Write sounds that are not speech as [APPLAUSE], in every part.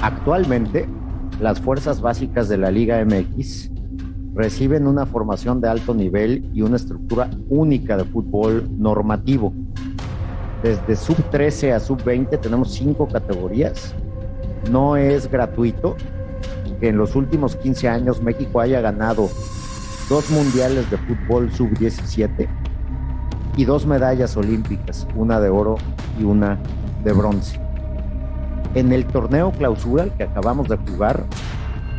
Actualmente, las fuerzas básicas de la Liga MX reciben una formación de alto nivel y una estructura única de fútbol normativo. Desde sub 13 a sub 20 tenemos cinco categorías. No es gratuito que en los últimos 15 años México haya ganado dos mundiales de fútbol sub 17 y dos medallas olímpicas, una de oro y una de bronce. En el torneo clausura que acabamos de jugar,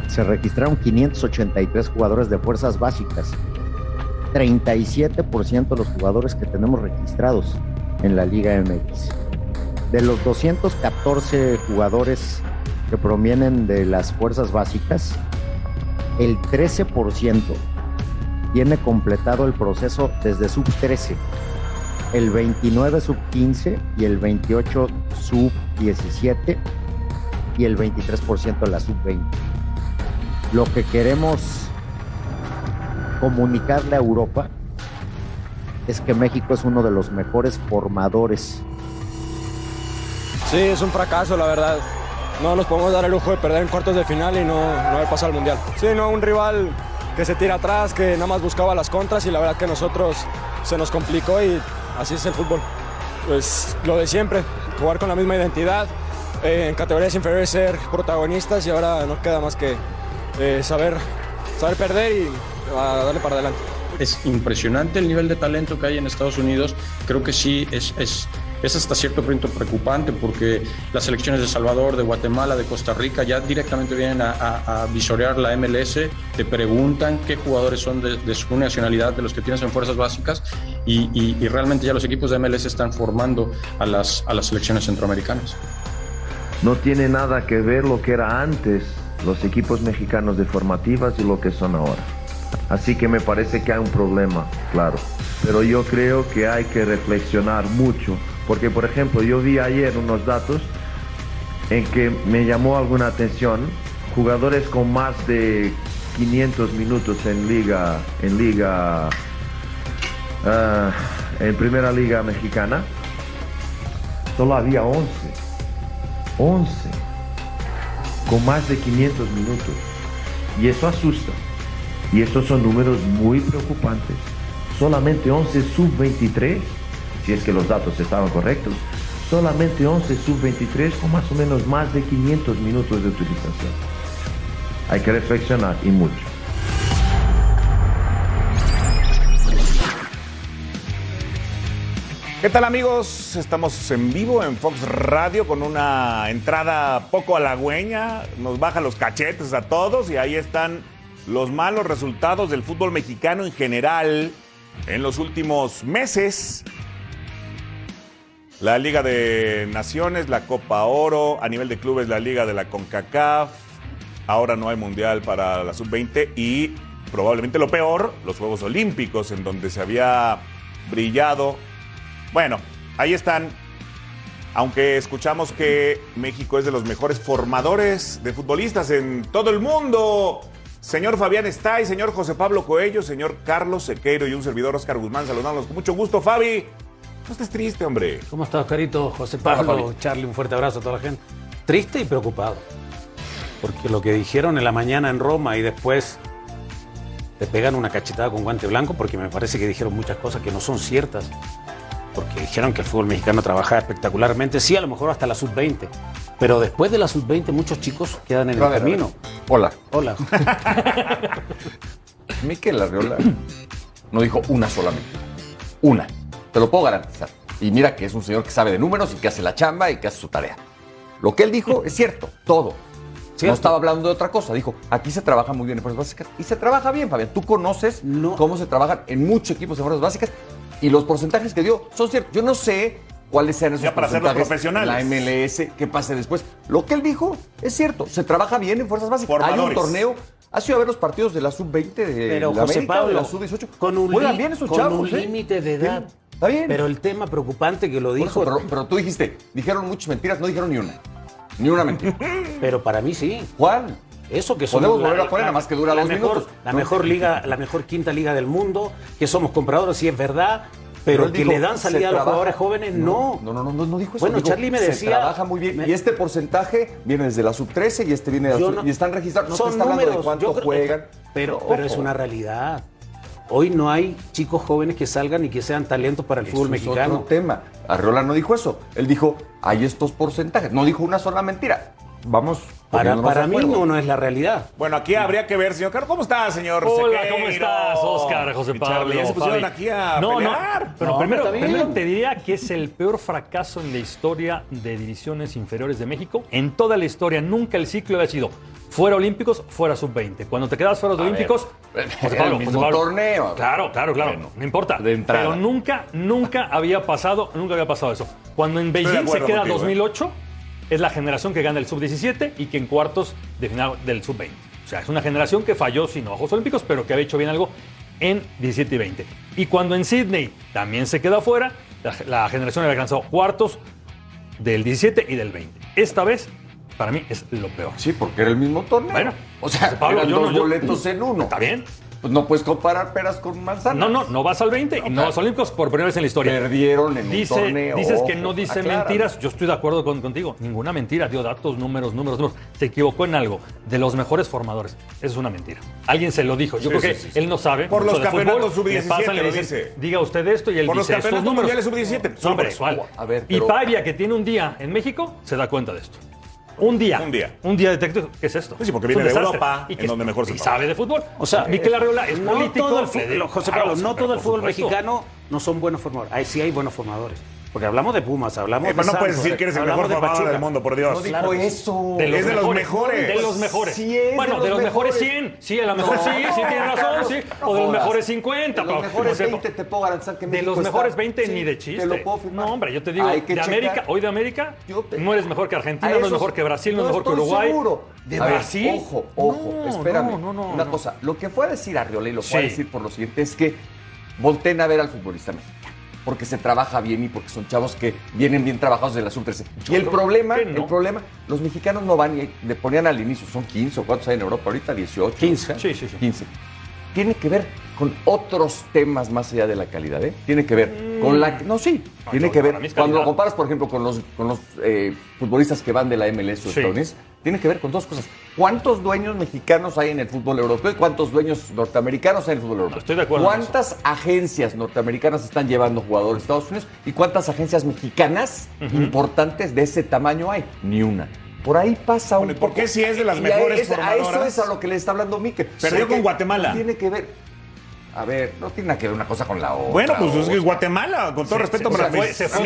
se registraron 583 jugadores de fuerzas básicas, 37% de los jugadores que tenemos registrados en la Liga MX. De los 214 jugadores que provienen de las fuerzas básicas, el 13% tiene completado el proceso desde sub 13, el 29 sub 15 y el 28 sub 17 y el 23% de la sub 20. Lo que queremos comunicarle a Europa es que México es uno de los mejores formadores. Sí, es un fracaso, la verdad. No nos podemos dar el lujo de perder en cuartos de final y no, no haber pasado al Mundial. Sí, no, un rival que se tira atrás, que nada más buscaba las contras y la verdad que nosotros se nos complicó y así es el fútbol. Pues lo de siempre, jugar con la misma identidad, eh, en categorías inferiores ser protagonistas y ahora no queda más que eh, saber, saber perder y darle para adelante. Es impresionante el nivel de talento que hay en Estados Unidos. Creo que sí es, es, es hasta cierto punto preocupante porque las selecciones de Salvador, de Guatemala, de Costa Rica ya directamente vienen a, a, a visorear la MLS, te preguntan qué jugadores son de, de, su nacionalidad, de los que tienes en fuerzas básicas y, y, realmente ya los equipos de MLS están formando a las, a las selecciones centroamericanas. No tiene nada que ver lo que era antes los equipos mexicanos de formativas y lo que son ahora. Así que me parece que hay un problema, claro. Pero yo creo que hay que reflexionar mucho, porque por ejemplo yo vi ayer unos datos en que me llamó alguna atención jugadores con más de 500 minutos en liga, en liga, uh, en primera liga mexicana. Solo había 11, 11 con más de 500 minutos. Y eso asusta. Y estos son números muy preocupantes. Solamente 11 sub-23, si es que los datos estaban correctos, solamente 11 sub-23 con más o menos más de 500 minutos de utilización. Hay que reflexionar y mucho. ¿Qué tal amigos? Estamos en vivo en Fox Radio con una entrada poco halagüeña. Nos baja los cachetes a todos y ahí están los malos resultados del fútbol mexicano en general en los últimos meses. La Liga de Naciones, la Copa Oro, a nivel de clubes la Liga de la CONCACAF. Ahora no hay mundial para la sub-20 y probablemente lo peor, los Juegos Olímpicos en donde se había brillado bueno, ahí están. Aunque escuchamos que México es de los mejores formadores de futbolistas en todo el mundo. Señor Fabián está y señor José Pablo Coello, señor Carlos Sequeiro y un servidor Oscar Guzmán, saludándolos con mucho gusto. Fabi, no estés triste, hombre. ¿Cómo estás, Carito? José Pablo, Hola, Charlie, un fuerte abrazo a toda la gente. Triste y preocupado. Porque lo que dijeron en la mañana en Roma y después te pegan una cachetada con guante blanco, porque me parece que dijeron muchas cosas que no son ciertas porque dijeron que el fútbol mexicano trabaja espectacularmente, sí, a lo mejor hasta la sub-20, pero después de la sub-20 muchos chicos quedan en el camino. Hola. Hola. [LAUGHS] Miquel Arriola no dijo una solamente. Una. Te lo puedo garantizar. Y mira que es un señor que sabe de números y que hace la chamba y que hace su tarea. Lo que él dijo es cierto, todo. ¿Cierto? No estaba hablando de otra cosa. Dijo, aquí se trabaja muy bien en fuerzas básicas. Y se trabaja bien, Fabián. Tú conoces no. cómo se trabajan en muchos equipos de fuerzas básicas y los porcentajes que dio son ciertos. Yo no sé cuáles sean esos ya para porcentajes. profesionales. La MLS, qué pase después. Lo que él dijo es cierto. Se trabaja bien en fuerzas básicas. Formadores. Hay un torneo. ¿Has ido a ver los partidos de la sub-20 de Pero, la José América, Pablo, de la sub-18? Con un, Juegan bien esos con chavos, un ¿eh? límite de edad. Sí, Está bien. Pero el tema preocupante que lo dijo. eso, pero, pero tú dijiste, dijeron muchas mentiras, no dijeron ni una. Ni una mentira. [LAUGHS] pero para mí sí. ¿Cuál? Eso que somos Podemos volver a poner, nada más que dura la dos mejor, minutos. La mejor liga, la mejor quinta liga del mundo, que somos compradores, si es verdad. Pero que dijo, le dan salida a los jugadores jóvenes, no. No, no, no, no, no dijo eso. Bueno, dijo, Charlie me Se decía- trabaja muy bien. me- Y este porcentaje viene desde la sub-13 y este viene de la sub- no- y están registrados. No son te está hablando de números, cuánto creo- juegan. Pero, pero es una realidad. Hoy no hay chicos jóvenes que salgan y que sean talentos para el Eso fútbol es mexicano. otro tema. Arreola no dijo eso. Él dijo, hay estos porcentajes. No dijo una sola mentira. Vamos. Para, para mí no, no es la realidad. Bueno, aquí habría que ver, señor Carlos. ¿Cómo está, señor? Hola, Sequeiro? ¿cómo estás, Oscar, José Pablo? Ya se pusieron Fabi. aquí a no, pelear. No, pero No, primero, primero te diría que es el peor fracaso en la historia de divisiones inferiores de México. En toda la historia, nunca el ciclo había sido fuera olímpicos, fuera sub-20. Cuando te quedas fuera de olímpicos, ver, José Pablo, el José mismo Pablo. torneo. Claro, claro, claro. Bueno, no importa. de entrada. Pero nunca, nunca había pasado, nunca había pasado eso. Cuando en Beijing se queda contigo, ¿eh? 2008, es la generación que gana el sub-17 y que en cuartos de final del sub-20. O sea, es una generación que falló sin ojos olímpicos, pero que había hecho bien algo en 17 y 20. Y cuando en Sydney también se queda fuera, la, la generación había alcanzado cuartos del 17 y del 20. Esta vez, para mí, es lo peor. Sí, porque era el mismo torneo. Bueno, o sea, Pablo, eran yo no- dos yo- boletos en uno. ¿Está bien? Pues no puedes comparar peras con manzanas. No, no, no vas al 20 y no vas a Olímpicos por primera vez en la historia. Perdieron en un Dice, torneo. dices que no dice mentiras. Yo estoy de acuerdo con- contigo. Ninguna mentira. Dio datos, números, números, números. Se equivocó en algo. De los mejores formadores. Eso es una mentira. Alguien se lo dijo. Yo Sí, creo sí, que sí, sí. él no sabe. Por los de fútbol. campeonatos Le sub-17 pasan, le lo dicen, dice. Diga usted esto y él Por los dice estos campeonatos números. mundiales sub-17. No, Solo hombre, por eso. ¿cuál? A ver, Y Pavia, que tiene un día en México, se da cuenta de esto. Un día. Un día. Un día detective. ¿Qué es esto? Pues sí, porque viene de. Europa, Y en donde mejor se y sabe de fútbol. O sea, Miquel Arreola es no político. todo el le fútbol, digo, José claro, Pablo, no todo el fútbol mexicano no son buenos formadores. Ahí sí hay buenos formadores. Porque hablamos de Pumas, hablamos Eh, de no puedes decir que eres el mejor de Pachuca. del mundo, por Dios. No dijo Claro eso. De los Es de los mejores. De los mejores. Sí es de bueno, los de los mejores mejores. 100. Sí, a lo mejor sí, sí, tienes razón, sí. O de los mejores 50. De los mejores o sea, 20 te puedo garantizar que De México los mejores está- 20 Sí, ni de chiste. Te lo puedo firmar. No, hombre, yo te digo, Hay que de checar. América, hoy de América, Yo te- no eres mejor que Argentina, no eres mejor que Brasil, no, es mejor que Uruguay. seguro. De Brasil. ojo, ojo, No, espérame. No, no, no. Una no. cosa, lo que fue a decir Arriola y lo fue a decir por lo siguiente es que volteen a ver al futbolista mexicano. Porque se trabaja bien y porque son chavos que vienen bien trabajados de la sub-13. Y el problema, no. el problema, los mexicanos no van y le ponían al inicio, son 15 o cuántos hay en Europa ahorita, 18. 15. Sí, sí, sí. 15. Tiene que ver con otros temas más allá de la calidad, ¿eh? Tiene que ver con la... No, sí, No, tiene yo- que ver... Cuando lo comparas, por ejemplo, con los, con los eh, futbolistas que van de la MLS o Sí. Tiene que ver con dos cosas. ¿Cuántos dueños mexicanos hay en el fútbol europeo y cuántos dueños norteamericanos hay en el fútbol europeo? estoy de acuerdo ¿Cuántas agencias norteamericanas están llevando jugadores de Estados Unidos y cuántas agencias mexicanas importantes de ese tamaño hay? Ni una. Por ahahí pasa Bueno, un ¿y por poco. qué si es de las Y a mejores ese- A eso es a lo que le está hablando Mikel. Perdió con Guatemala. Tiene que ver. A ver, no tiene nada que ver una cosa con la otra. Bueno, pues es que. Guatemala, con todo Se- respeto, se- para se fue- mis se fue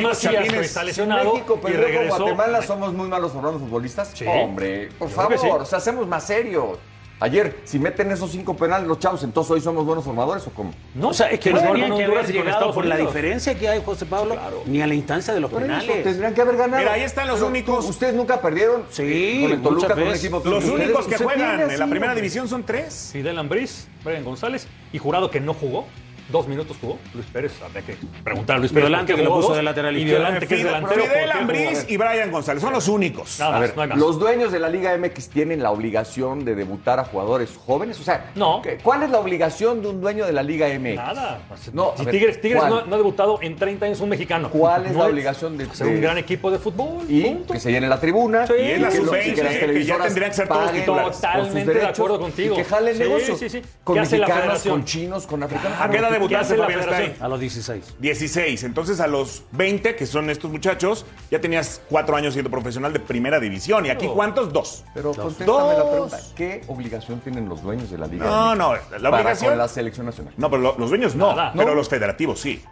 Si lesionado México y perdió con regresó. Guatemala, somos muy malos formando futbolistas. Sí. Hombre, por favor, sí. o sea, hacemos más serios. Ayer, si meten esos cinco penales los chavos, entonces hoy somos buenos formadores o cómo? No, O sea, es que no tenían que haber llegado por la diferencia que hay, José Pablo, ni a la instancia de los Por eso, penales. tendrían que haber ganado. Mira, ahí están los Pero únicos- Ustedes nunca perdieron Sí, con el Toluca, con un veces. equipo Los Ustedes- únicos que juegan en la primera división son tres. Fidel Ambriz, Brian González y Jurado que no jugó. Dos minutos jugó. Luis Pérez, habría que preguntar a Luis Pérez. Violante que lo puso dos, de lateral Y izquierdo. Violante que es delantero. ¿por Fidel Ambriz y Brian González son los únicos. Nada A ver, no hay más. los dueños de la Liga MX tienen la obligación de debutar a jugadores jóvenes. O sea, No. ¿qué- ¿cuál es la obligación de un dueño de la Liga MX? Nada. No, si ver, Tigres, Tigres no, no ha debutado en 30 años un mexicano. ¿Cuál es No la obligación de- Ser un gran equipo de fútbol. Y punto. que se llene la tribuna. Sí, Y es la que lo- sub-20, y que las que ya televisoras tendrían que ser todos Totalmente de acuerdo contigo. Y que jale el negocio. sí, sí. Con ¿Qué hace la mexicanos, con chinos, con africanos. ¿A qué edad ¿Qué debutaste, Fabián federación? A los 16. 16. Entonces a los 20, que son estos muchachos, ya tenías cuatro años siendo profesional de primera división. ¿Y aquí cuántos? Dos. Pero contéstame Dos. la pregunta. ¿Qué obligación tienen los dueños de la Liga No, no, la para obligación- con la selección nacional? No, pero lo- los dueños no, Nada. pero No. los federativos sí.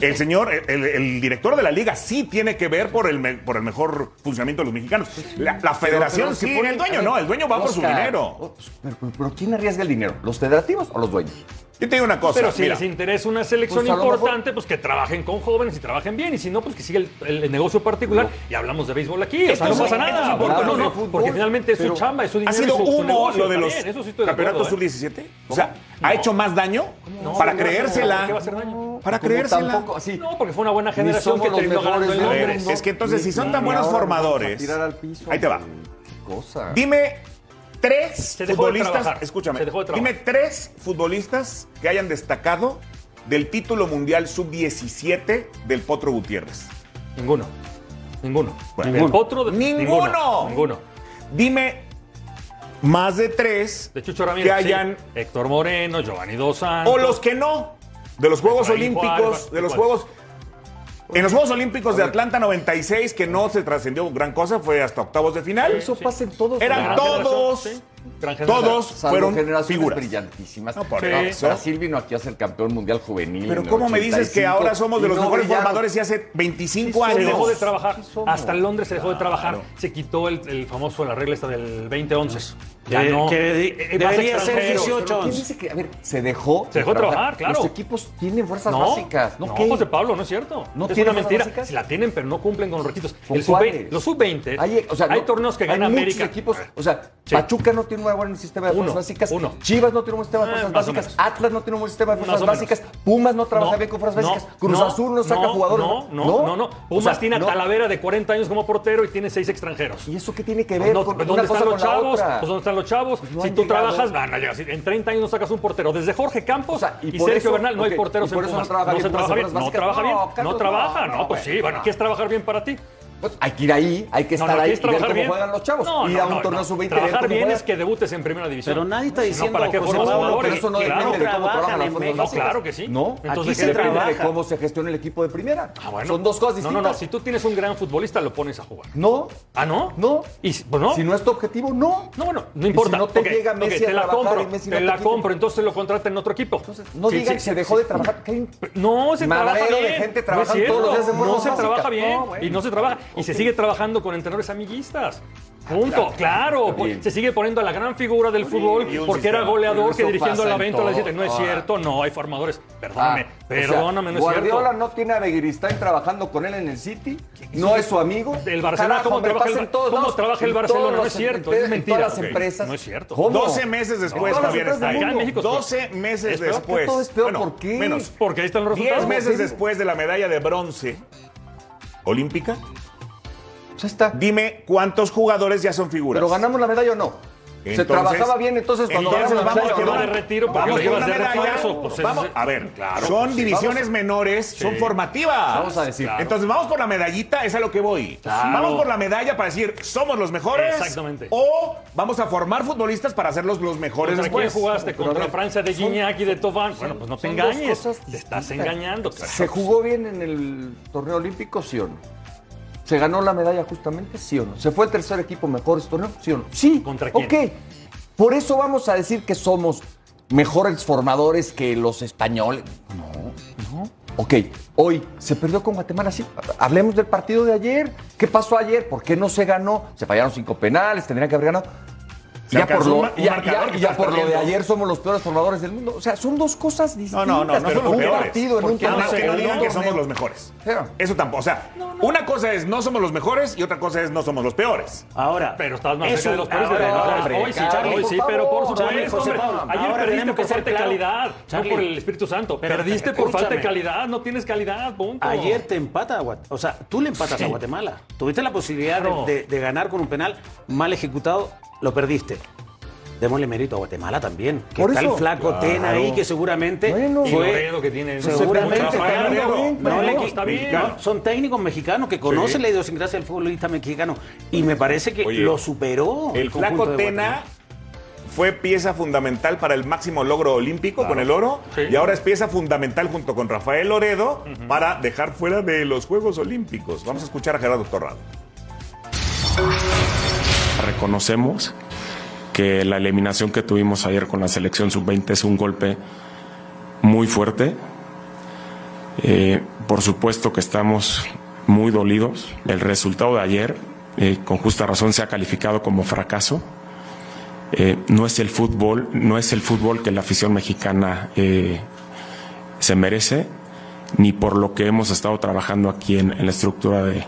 El señor, el, el director de la liga sí tiene que ver por el, me- por el mejor funcionamiento de los mexicanos. La, la federación Pero- pero sí, ponen- el dueño ver, no, el dueño va por su dinero. o- Pero, pero- pero ¿quién arriesga el dinero? ¿Los federativos o los dueños? Yo te digo una cosa, Pero si mira, les interesa una selección Pues mejor- importante, pues que trabajen con jóvenes y trabajen bien. Y si no, pues que siga el, el- el negocio particular. Y hablamos de béisbol aquí. O sea, no pasa nada. importante. No, no, de no, fútbol, porque finalmente es su chamba, es su dinero. ha sido humo lo de los sí campeonatos ¿eh? sub-17. O sea, ¿ha hecho más daño? No, para ¿por qué va a hacer- creérsela. ¿Por qué va a hacer daño? Para creérsela. tampoco así. No, porque fue una buena generación que terminó ganando el. Es que entonces, si son tan buenos formadores, tirar al piso, ahí te va. cosa. Dime tres Se dejó de futbolistas, escúchame, Se dejó de trabajar. dime tres futbolistas que hayan destacado del título mundial sub-17 del Potro Gutiérrez? Ninguno. Ninguno. Bueno, El potro de- ¡Ninguno! Ninguno. Dime más de tres De Chucho Ramírez. que sí. hayan Héctor Moreno, Giovanni Dos Santos. o los que no de los Juegos Olímpicos, Juárez, de los. Juegos en los Juegos Olímpicos de Atlanta 96 que no se trascendió gran cosa, fue hasta octavos de final. Eso pasa en todos Eran todos, todos Salvo fueron generaciones figuras. brillantísimas. No, por Sí. eso. Brasil vino aquí a ser campeón mundial juvenil. Pero en ¿cómo me dices que 85 ahora somos de los no mejores brillaron? formadores y hace 25 Sí, Se años? dejó de trabajar. Hasta en Londres se dejó de trabajar. Se quitó el, el famoso, la regla esta del 2011. Que- Ya no. que de- Eh, más debería ser extranjeros. 18. Pero ¿Quién dice que, a ver, se dejó? Se dejó de trabajar, claro. Los equipos tienen fuerzas No, básicas. ¿No, no, qué? José Pablo, no es cierto. ¿No es tienen una fuerzas mentira. básicas? Si la tienen, pero no cumplen con los requisitos. ¿Con El sub-20, cuáles? los sub-20, Hay, o sea, hay no- torneos que hay gana muchos América. equipos, o sea, Sí. Pachuca no tiene un buen sistema de Uno, fuerzas básicas. uno. Chivas no tiene un sistema de Ah, fuerzas básicas. Atlas no tiene un buen sistema de fuerzas básicas. Pumas no trabaja No, bien con fuerzas no, básicas. Cruz no, Azul no saca jugadores. No, no, no, no. Pumas O sea, tiene a. Talavera de 40 años como portero y tiene seis extranjeros. ¿Y eso qué tiene que ver con ¿Dónde están los chavos? Pues ¿dónde están los chavos? Si tú trabajas, van a llegar. En 30 años no sacas un portero. Desde Jorge Campos O sea, y Sergio Bernal no hay porteros en Pumas. No se trabaja bien. No trabaja bien. No, trabaja. no, pues sí. Bueno, no. ¿qué es trabajar bien para ti? Pues hay que ir ahí, hay que No, estar no, ahí ¿quieres y ver cómo bien? juegan los chavos. No, ir no, a un no, torneo no. sub-20 y ver Trabajar bien juegan. es que debutes en primera división. Pero nadie está no, diciendo, ¿para qué José formas? Pero eso no Claro, depende de cómo trabajan las fuerzas básicas. Claro que sí. No, Entonces, aquí ¿qué se depende trabaja? de cómo se gestiona el equipo de primera. Ah, bueno. Son dos cosas No, distintas. no, no. Si tú tienes un gran futbolista, lo pones a jugar. No, ¿Ah, no? no. Y, si- pues no. Si no es tu objetivo, no. No, bueno, no Y importa. si no te llega Messi a te la trabajar compro, y Messi te no la compro, entonces lo contrata en otro equipo. No digan que se dejó de trabajar. No, se trabaja de bien. gente No trabajando todos los días No se trabaja bien No, y no se trabaja y se sigue trabajando con entrenadores amiguistas. Punto, claro. bien. Se sigue poniendo a la gran figura del fútbol y porque era goleador que dirigiendo la en 20 a las todo. 7. No es cierto, no, hay formadores. Perdóname, Ah, o sea, perdóname, no es Guardiola cierto. no tiene a Begiristain trabajando con él en el City, no es su amigo. El Barcelona, Carajo, ¿cómo trabaja el- todos cómo trabaja el Barcelona? No es cierto, es en mentira. todas las empresas. no es cierto. ¿Cómo? 12 meses después, Javier está ahí. En México es peor. 12 meses después. Todo es peor, Bueno, ¿por qué? Menos. Porque ahí están los 10 resultados. meses sí. después de la medalla de bronce olímpica, Ya está. dime cuántos jugadores ya son figuras. Pero ganamos la medalla o no. se trabajaba bien entonces cuando entonces ganamos la vamos ¿o no? de retiro porque Vamos llevas una medalla. pues, Vamos, a ver, claro, son pues, divisiones vamos. menores, son formativas. Vamos a decir. Entonces vamos por la medallita, es a lo que voy. Claro. Vamos por la medalla para decir, somos los mejores. Exactamente. O vamos a formar futbolistas para hacerlos los mejores ¿Contra quién después. jugaste? Pero a ¿Contra ver, Francia de son- Gignac y de Tobán? Bueno, pues no te engañes. Te estás engañando. ¿Se jugó bien en el torneo olímpico, sí o no? ¿Se ganó la medalla justamente, sí o no? ¿Se fue el tercer equipo mejor este torneo, sí o no? Sí. ¿Contra quién? Ok. Por eso vamos a decir que somos mejores formadores que los españoles. No, no. Ok, hoy se perdió con Guatemala, sí. Hablemos del partido de ayer. ¿Qué pasó ayer? ¿Por qué no se ganó? Se fallaron cinco penales, tendrían que haber ganado. Ya por, lo, un ya- ya- ya por lo de ayer somos los peores formadores del mundo. O sea, son dos cosas distintas. No, no, no, no pero son los un peores. partido en un que no digan que somos los mejores. Eso tampoco. O sea, una cosa es no somos los mejores y otra cosa es no somos los peores. Ahora, Pero estás más eso- cerca de los peores de ahora, los hombre, Hoy sí, Charlie, hoy sí, pero por favor. Charlie. José. Pablo, Ayer ahora perdiste por falta de claro. calidad, Charlie, no por el Espíritu Santo. pero perdiste por falta de calidad, no tienes calidad, punto. Ayer te empata a Guatemala. O sea, tú le empatas a Guatemala. Tuviste la posibilidad de- de, de ganar con un penal mal ejecutado, lo perdiste. Démosle mérito a Guatemala también. Que Por está eso. el flaco Tena ahí, que seguramente Bueno. Y fue. Loredo que tiene Seguramente. No, le está bien. no, son técnicos mexicanos que conocen Sí. la idiosincrasia del futbolista mexicano. Y me parece que Oye, lo superó. El flaco de Tena Guatemala. fue pieza fundamental para el máximo logro olímpico con el oro Sí. y ahora es pieza fundamental junto con Rafael Loredo para dejar fuera de los Juegos Olímpicos. Vamos a escuchar a Gerardo Torrado. Reconocemos que la eliminación que tuvimos ayer con la selección sub-20 es un golpe muy fuerte. Eh, por supuesto que estamos muy dolidos. El resultado de ayer, eh, con justa razón, se ha calificado como fracaso. Eh, no es el fútbol, no es el fútbol que la afición mexicana se merece, ni por lo que hemos estado trabajando aquí en, la estructura de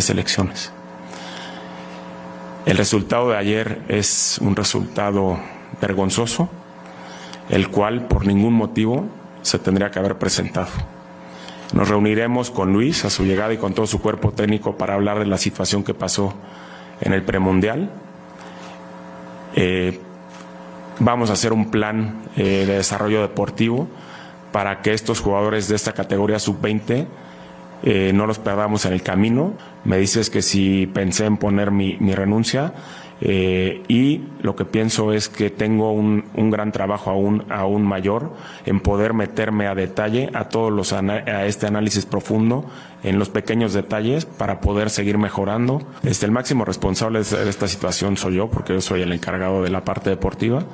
selecciones. El resultado de ayer es un resultado vergonzoso, el cual por ningún motivo se tendría que haber presentado. Nos reuniremos con Luis a su llegada y con todo su cuerpo técnico para hablar de la situación que pasó en el premundial. Eh, vamos a hacer un plan eh, de desarrollo deportivo para que estos jugadores de esta categoría sub-20 eh, no los perdamos en el camino. Me dices que si pensé en poner mi, renuncia eh, y lo que pienso es que tengo un, un, gran trabajo aún, aún mayor en poder meterme a detalle a todos los a este análisis profundo en los pequeños detalles para poder seguir mejorando. Este, el máximo responsable de esta situación soy yo porque yo soy el encargado de la parte deportiva.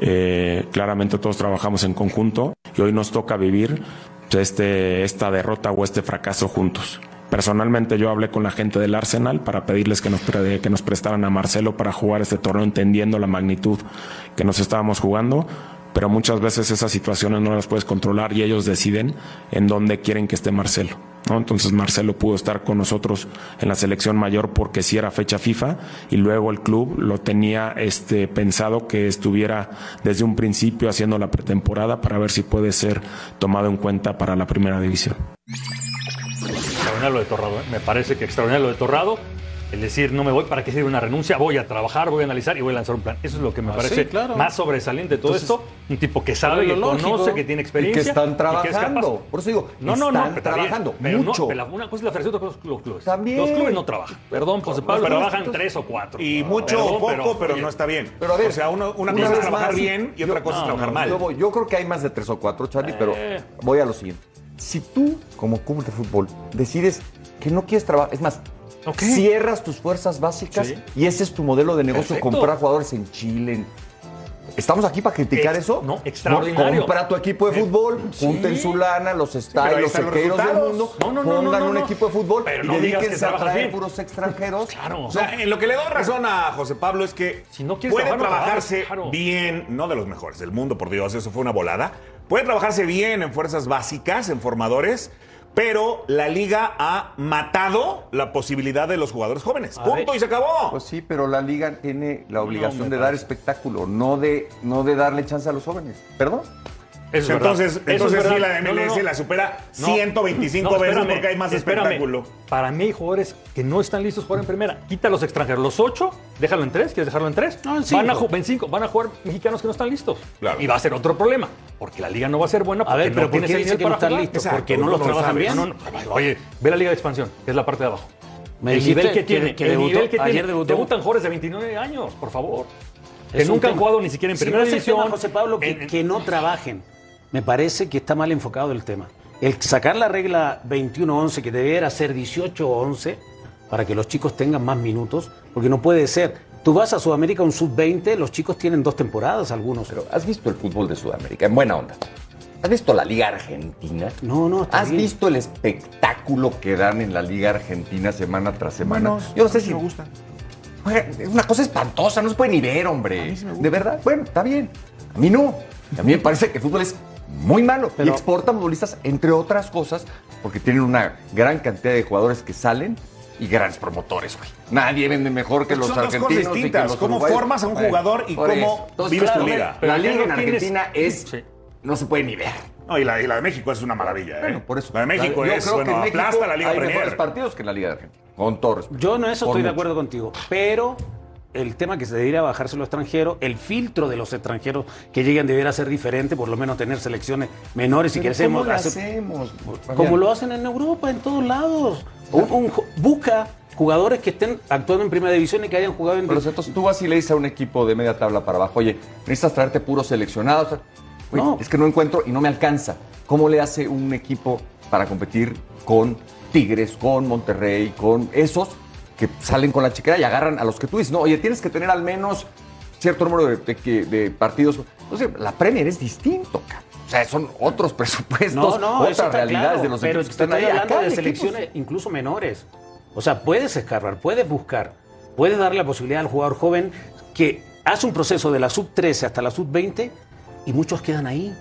Eh, claramente todos trabajamos en conjunto y hoy nos toca vivir este, esta derrota o este fracaso juntos. Personalmente yo hablé con la gente del Arsenal para pedirles que nos, que nos prestaran a Marcelo para jugar este torneo entendiendo la magnitud que nos estábamos jugando, pero muchas veces esas situaciones no las puedes controlar y ellos deciden en dónde quieren que esté Marcelo. ¿No? Entonces Marcelo pudo estar con nosotros en la selección mayor porque sí era fecha FIFA y luego el club lo tenía este, pensado que estuviera desde un principio haciendo la pretemporada para ver si puede ser tomado en cuenta para la primera división extraordinario de Torrado. ¿eh? Me parece que extraordinario lo de Torrado. El decir, no me voy, ¿para qué sirve una renuncia? Voy a trabajar, voy a analizar y voy a lanzar un plan. Eso es lo que me Ah, parece sí, claro. más sobresaliente de todo Entonces, esto. Un tipo que sabe, que lo conoce, que tiene y que experiencia. están y que es trabajando. Por eso digo, no, no, no, están pero está bien, trabajando pero mucho. No, pero una cosa es la federación, otra cosa es los clubes. También. Los clubes no trabajan. Perdón, José Pablo, pero- trabajan tres o cuatro. Y mucho o poco, pero, oye, no está bien. Pero a ver, o sea, uno- una, una cosa es trabajar más, bien y yo- otra cosa es no, trabajar no, mal. Yo, voy- yo creo que hay más de tres o cuatro, Charlie, pero Eh. voy a lo siguiente. Si tú, como club de fútbol, decides que no quieres trabajar, es más, Cierras tus fuerzas básicas Sí. y ese es tu modelo de negocio, Perfecto. comprar jugadores en Chile. en- ¿Estamos aquí para criticar Ex- eso? no, extraordinario. Compra tu equipo de fútbol, sí. junten su lana, los ahí los sequeiros del mundo, No, no, no, pongan no, no, un no. equipo de fútbol Pero y no dedíquense a traer bien. puros extranjeros. [LAUGHS] Claro. O sea, en lo que le doy razón a José Pablo es que Si no puede trabajar, no trabajarse claro. bien, no de los mejores del mundo, por Dios, eso fue una volada. Puede trabajarse bien en fuerzas básicas, en formadores, pero la liga ha matado la posibilidad de los jugadores jóvenes. A Punto ver. y se acabó. Pues sí, pero la liga tiene la obligación de dar espectáculo, no de, no de darle chance a los jóvenes. ¿Perdón? Eso es entonces. Eso entonces es sí, la No, no, MLS no. la supera No, 125 no, veces espérame, porque hay más espérame. espectáculo. Para mí hay jugadores que no están listos para jugar en primera. Quita a los extranjeros. Los ocho, déjalo en tres. ¿Quieres dejarlo en tres? No, en van, a, cinco. ju- en cinco. Van a jugar mexicanos que no están listos. Claro. Y va a ser otro problema. Porque la liga no va a ser buena. A ver, porque pero no ¿por tienes qué el dice nivel que no para están listos? Exacto, Porque no los trabajan sabes. bien. No, no, no. Oye, ve la liga de expansión, que es la parte de abajo. Me el nivel que tiene. que el debutó- nivel que ayer tiene. debutó. Debutan jugadores de 29 años, por favor. Que Es nunca han jugado ni siquiera en Sí, primera el división. José Pablo, que, En- que no trabajen. Me parece que está mal enfocado el tema. El sacar la regla 21-11, que debiera ser 18-11, para que los chicos tengan más minutos, porque no puede ser. Tú vas a Sudamérica un sub-20, los chicos tienen dos temporadas algunos. Pero ¿has visto el fútbol de Sudamérica? En buena onda. ¿Has visto la Liga Argentina? No, no, está ¿Has bien. visto el espectáculo que dan en la Liga Argentina semana tras semana? Yo no sé si me gusta. Es una cosa espantosa, no se puede ni ver, hombre. De verdad, bueno, está bien. A mí no. A mí me parece que el fútbol es muy malo y Pero- exporta futbolistas, entre otras cosas, porque tienen una gran cantidad de jugadores que salen y grandes promotores, güey. Nadie vende mejor que los Son dos cosas argentinos. y que distintas. los ¿Cómo uruguayos. formas a un jugador y por cómo. Entonces, vives tu liga? La liga no en tienes- Argentina es. Sí. No se puede ni ver. No, y la, y la de México es una maravilla. ¿eh? Bueno, por eso. La de México Yo es, creo que en México aplasta la Liga hay mejores Premier. partidos que en la Liga de Argentina. Con todo respeto. Yo en eso estoy de acuerdo contigo, pero el tema que se debería bajarse los extranjeros, el filtro de los extranjeros que lleguen debería ser diferente, por lo menos tener selecciones menores si Pero queremos ¿Cómo lo hacer- hacemos? como lo hacen en Europa, en todos lados. Un- un busca jugadores que estén actuando en primera división y que hayan jugado en Pero entonces tú vas y le dices a un equipo de media tabla para abajo, oye, necesitas traerte puros seleccionados. Oye, No. Es que no encuentro y no me alcanza. ¿Cómo le hace un equipo para competir con Tigres, con Monterrey, con esos que salen con la chiquera y agarran a los que tú dices? No, oye, tienes que tener al menos cierto número de, de que- de partidos. Entonces, la Premier es distinto, cabrón. O sea, son otros [LAUGHS] presupuestos, No, no, otras realidades claro, de los pero equipos que te están estoy ahí. hablando Acá de equipos- selecciones incluso menores. O sea, puedes escarbar, puedes buscar, puedes darle la posibilidad al jugador joven que hace un proceso de la sub-13 hasta la sub-20 y muchos quedan ahí.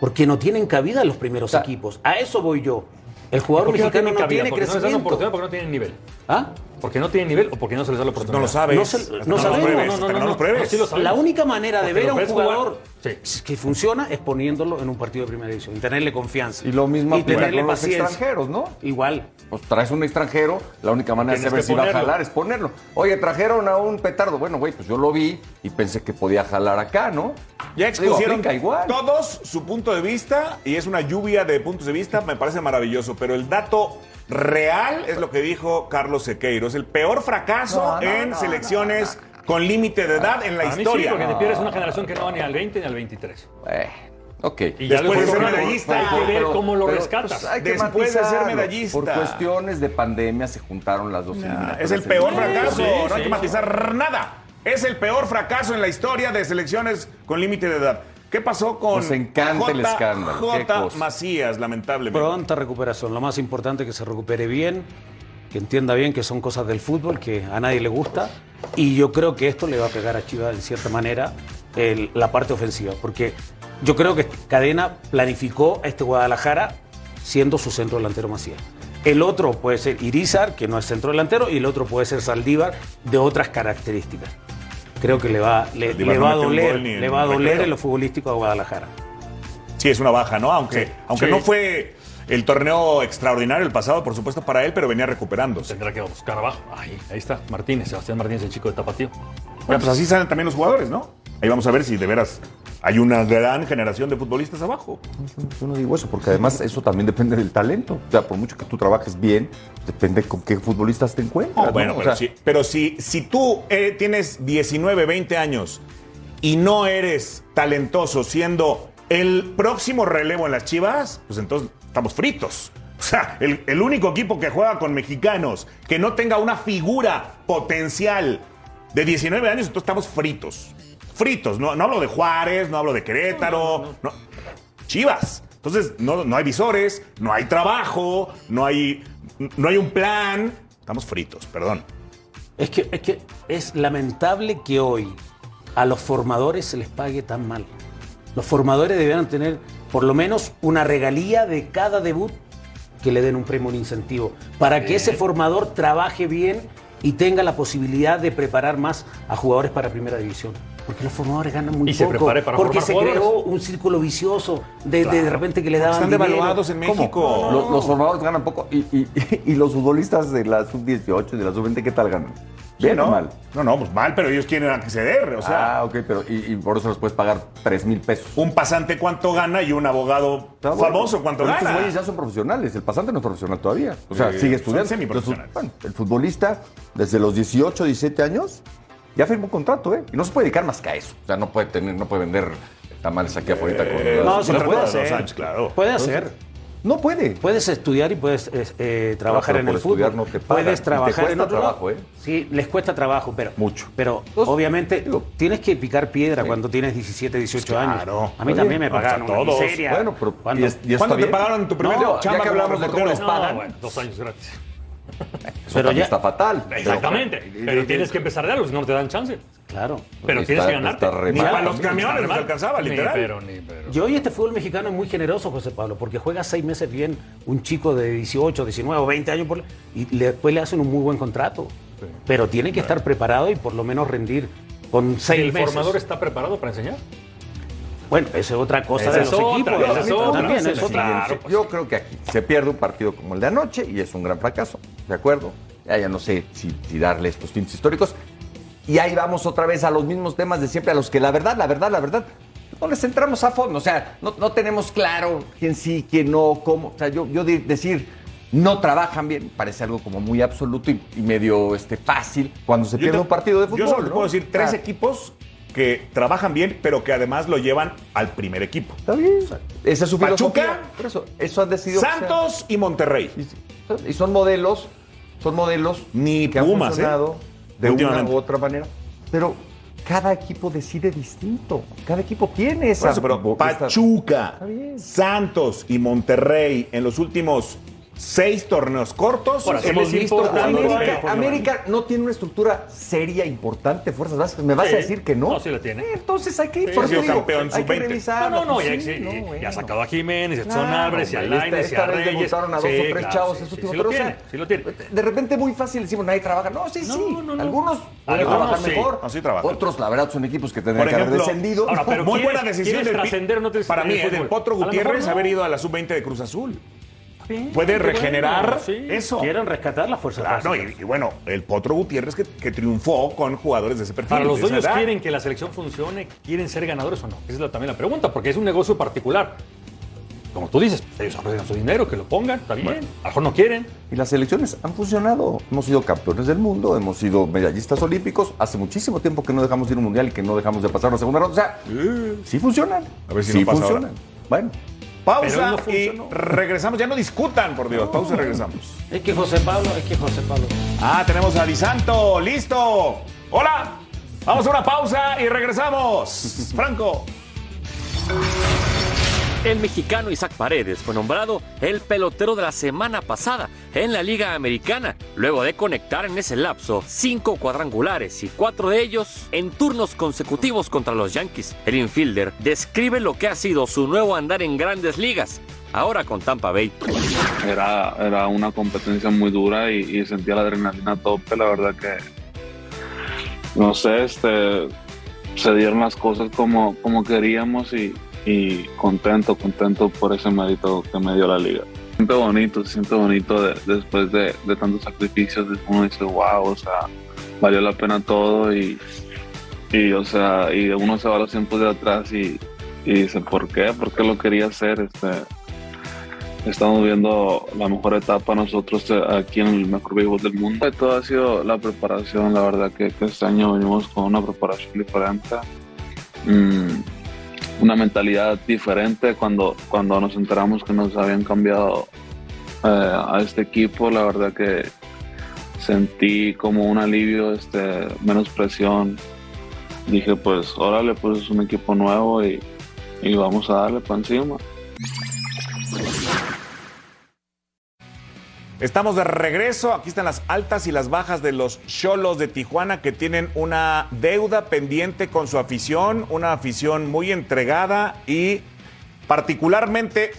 Porque no tienen cabida en los primeros sea, equipos. A eso voy yo. El jugador ¿Por qué no mexicano no, cabida? tiene ¿Porque no les dan crecimiento. oportunidad? Porque no tienen nivel. ¿Ah? Porque no tienen nivel o porque no se les da la oportunidad. No lo sabes. No se- no lo sabemos, pruebes, no, no, no, lo no, pruebes. sí lo sabemos. La única manera de Porque ver a un jugador jugar. Sí. Que funciona es poniéndolo en un partido de primera división y tenerle confianza. Y lo mismo y tenerle con los extranjeros, ¿no? Igual. Pues traes un extranjero, la única manera de saber si va a jalar es ponerlo. Oye, trajeron a un petardo. Bueno, güey, pues yo lo vi y pensé que podía jalar acá, ¿no? Ya expusieron igual. todos su punto de vista y es una lluvia de puntos de vista, me parece maravilloso, pero el dato real es lo que dijo Carlos Sequeiro, es el peor fracaso No, no, en no, selecciones con límite de edad en la Para mí sí, historia. porque te pierdes una generación que no va ni al 20 ni al 23. Eh, ok. Y ya Después de ser medallista. Hay que ver Pero- cómo lo pero, rescatas. pues, hay que Después de ser medallista. Por cuestiones de pandemia se juntaron las dos Ah, eliminatorias. es el peor fracaso, sí, no hay sí. que matizar nada. Es el peor fracaso en la historia de selecciones con límite de edad. ¿Qué pasó con Nos encanta el escándalo, J. Macías, lamentablemente? Pronta recuperación. Lo más importante es que se recupere bien, que entienda bien que son cosas del fútbol, que a nadie le gusta. Y yo creo que esto le va a pegar a Chivas, en cierta manera, el- la parte ofensiva. Porque yo creo que Cadena planificó a este Guadalajara siendo su centro delantero Macías. El otro puede ser Irizar, que no es centro delantero, y el otro puede ser Saldívar, de otras características. Creo que le va, le, no va a doler, le va a doler en lo futbolístico a Guadalajara. Sí, es una baja, ¿no? Aunque, Sí. aunque Sí. no fue el torneo extraordinario el pasado, por supuesto, para él, pero venía recuperándose. Tendrá que buscar abajo. Ahí, ahí está. Martínez, Sebastián Martínez, el chico de Tapatío. Bueno, pues así salen también los jugadores, ¿no? Ahí vamos a ver si de veras hay una gran generación de futbolistas abajo. Yo no digo eso, porque además eso también depende del talento. O sea, por mucho que tú trabajes bien, depende con qué futbolistas te encuentras. No, bueno, ¿no? O pero, sea, sí- pero si, si tú eh, tienes 19, 20 años y no eres talentoso siendo el próximo relevo en las Chivas, pues entonces estamos fritos. O sea, el, el único equipo que juega con mexicanos que no tenga una figura potencial de 19 años, entonces estamos fritos. Fritos. No, no hablo de Juárez, no hablo de Querétaro. no. Chivas. Entonces, no, no hay visores, no hay trabajo, no hay, no hay un plan. Estamos fritos, perdón. Es que, es que es lamentable que hoy a los formadores se les pague tan mal. Los formadores deberían tener por lo menos una regalía de cada debut que le den un premio, un incentivo, para que ese formador trabaje bien y tenga la posibilidad de preparar más a jugadores para primera división. Porque los formadores ganan muy Y se poco. prepare para porque se jugadores. creó un círculo vicioso de, de, de repente que le daban Están dinero. devaluados en ¿cómo? México. Los, los formadores ganan poco y, y- [LAUGHS] y los futbolistas de la sub-18 y de la sub-20, ¿qué tal ganan? ¿Bien ¿no? o mal? No, no, pues mal, pero ellos quieren acceder. O sea, ah, ok, pero y, y por eso les puedes pagar 3 mil pesos. un pasante cuánto gana y un abogado bueno. famoso cuánto Pero Estos gana. güeyes ya son profesionales. El pasante no es profesional todavía. O sea, Sí, sigue son estudiando. semiprofesionales. Entonces, bueno, el futbolista, desde los 18, 17 años, ya firmó un contrato, ¿eh? Y no se puede dedicar más que a eso. O sea, no puede tener, no puede vender tamales aquí afuera con. Eh, No, se lo puede hacer. años, claro. Puede hacer. No puede. Puedes estudiar y puedes eh, eh, trabajar en el fútbol. estudiar no te pagan. Puedes Y te trabajar en cuesta otro lado. trabajo, ¿eh? Sí, les cuesta trabajo, pero Mucho. Pero Pues, obviamente digo, tienes que picar piedra cuando tienes 17, 18 Claro. años. A mí Está también me O sea, pagaron una todos. miseria. Bueno, pero ¿Cuándo? y es- y ¿Cuándo te pagaron en tu primer No, chamba ya que hablamos de cómo les pagan. No, bueno, dos años gratis. Eso Pero ya- está fatal. Exactamente. Pero tienes que empezar de algo, si no no te dan chance. Claro. Pero Está- tienes que re Ni para los camiones mal. alcanzaba, Ni literal. pero, ni pero. Yo hoy este fútbol mexicano es muy generoso, José Pablo, porque juega seis meses bien un chico de 18, 19 o 20 años por- y le- después le hacen un muy buen contrato. Pero tiene que estar preparado y por lo menos rendir con seis el meses. formador está preparado para enseñar. Bueno, esa es otra cosa Esa de los otra, equipos. esa es otra. También es otra. Claro, pues. Yo creo que aquí se pierde un partido como el de anoche y es un gran fracaso, ¿de acuerdo? Ya, ya no sé si, si darle estos tintes históricos. Y ahí vamos otra vez a los mismos temas de siempre, a los que la verdad, la verdad, la verdad, no les entramos a fondo. O sea, no, no tenemos claro quién sí, quién no, cómo. O sea, yo, yo de- decir no trabajan bien parece algo como muy absoluto y, y medio este, fácil cuando se Yo pierde te- un partido de fútbol. Yo solo te ¿no? puedo decir tres equipos que trabajan bien, pero que además lo llevan al primer equipo. Está bien. Esa es su Pachuca. Por eso, eso han decidido. Santos y Monterrey. Y son modelos, son modelos Ni que han Pumas, funcionado ¿eh? de una u otra manera. Pero cada equipo decide distinto. Cada equipo tiene esa. Por eso, pero Pachuca. Santos y Monterrey en los últimos seis torneos cortos. Por hemos visto importa, jugadores- ¿no? América, América no tiene una estructura seria, importante, fuerzas básicas. ¿Me vas Sí. a decir que no? No, sí la tiene. Eh, Entonces hay que ir. Sí, por ha eso sido digo, campeón hay que sub-20. revisar. No, no, no, ya, sí, ex- no, ya bueno. ha sacado a Jiménez, Álvarez, y a Lainez, y a esta vez Reyes. debutaron a dos Sí, o tres claro, chavos sí, en su sí, último sí lo tiene, O sea, sí lo tiene. De repente muy fácil decimos, nadie trabaja. No, sí, sí. no, no. Algunos pueden Algunos trabajar sí. mejor. No, sí trabajan. Otros, la verdad, son equipos que tendrían que haber descendido. Muy ¿quieres- buena decisión para mí, fútbol? Potro Gutiérrez haber ido a la sub-20 de Cruz Azul. Bien, Puede bueno, regenerar sí. eso. Quieren rescatar las fuerzas Claro, no, y, y bueno, el Potro Gutiérrez que, que triunfó con jugadores de ese perfil. Para los dueños quieren que la selección funcione, quieren ser ganadores o no. Esa es la- también la pregunta, porque es un negocio particular. Como tú dices, ellos arriesgan su dinero, que lo pongan, está bien. A lo mejor no quieren. Y las selecciones han funcionado. Hemos sido campeones del mundo, hemos sido medallistas olímpicos. Hace muchísimo tiempo que no dejamos de ir a un mundial y que no dejamos de pasar una segunda ronda. O sea, sí funcionan. A ver si sí no pasa funcionan. Bueno, Pausa no y regresamos. Ya no discutan, por Dios. Pausa y regresamos. Es que José Pablo, es que José Pablo. Ah, tenemos a Di Santo. ¡Listo! ¡Hola! Vamos a una pausa y regresamos. [LAUGHS] Franco. El mexicano Isaac Paredes fue nombrado el pelotero de la semana pasada en la Liga Americana, luego de conectar en ese lapso cinco cuadrangulares y cuatro de ellos en turnos consecutivos contra los Yankees. El infielder describe lo que ha sido su nuevo andar en grandes ligas, ahora con Tampa Bay. Era, era una competencia muy dura y, y sentía la adrenalina a tope. La verdad que, no sé, este, se dieron las cosas como, como queríamos y, y contento, contento por ese mérito que me dio la liga. Se siente bonito, se siente bonito de- después de, tantos sacrificios. Uno dice, wow, o sea, valió la pena todo y, y o sea, y uno se va a los tiempos de atrás y, y dice, ¿por qué? ¿Por qué lo quería hacer? Este, Estamos viendo la mejor etapa nosotros eh, aquí en el mejor béisbol del mundo. Todo ha sido la preparación, la verdad que, que este año venimos con una preparación diferente, Mm, una mentalidad diferente cuando, cuando nos enteramos que nos habían cambiado eh, a este equipo, la verdad que sentí como un alivio, este, menos presión. Dije pues órale, pues es un equipo nuevo y, y vamos a darle para encima. Estamos de regreso. Aquí están las altas y las bajas de los Cholos de Tijuana que tienen una deuda pendiente con su afición, una afición muy entregada y particularmente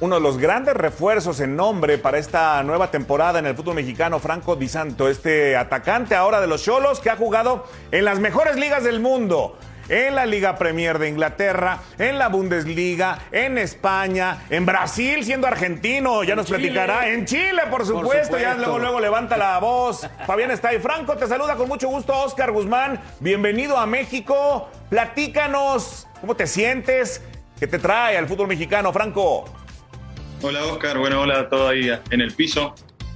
uno de los grandes refuerzos en nombre para esta nueva temporada en el fútbol mexicano, Franco Di Santo, este atacante ahora de los Cholos que ha jugado en las mejores ligas del mundo. En la Liga Premier de Inglaterra, en la Bundesliga, en España, en Brasil, siendo argentino, ya nos platicará. En Chile, por supuesto, ya supuesto. luego, luego levanta la voz. [LAUGHS] Fabián está ahí. Franco, te saluda con mucho gusto, Oscar Guzmán. Bienvenido a México. Platícanos, ¿cómo te sientes? ¿Qué te trae al fútbol mexicano, Franco? Hola Oscar, bueno, hola a todos ahí en el piso.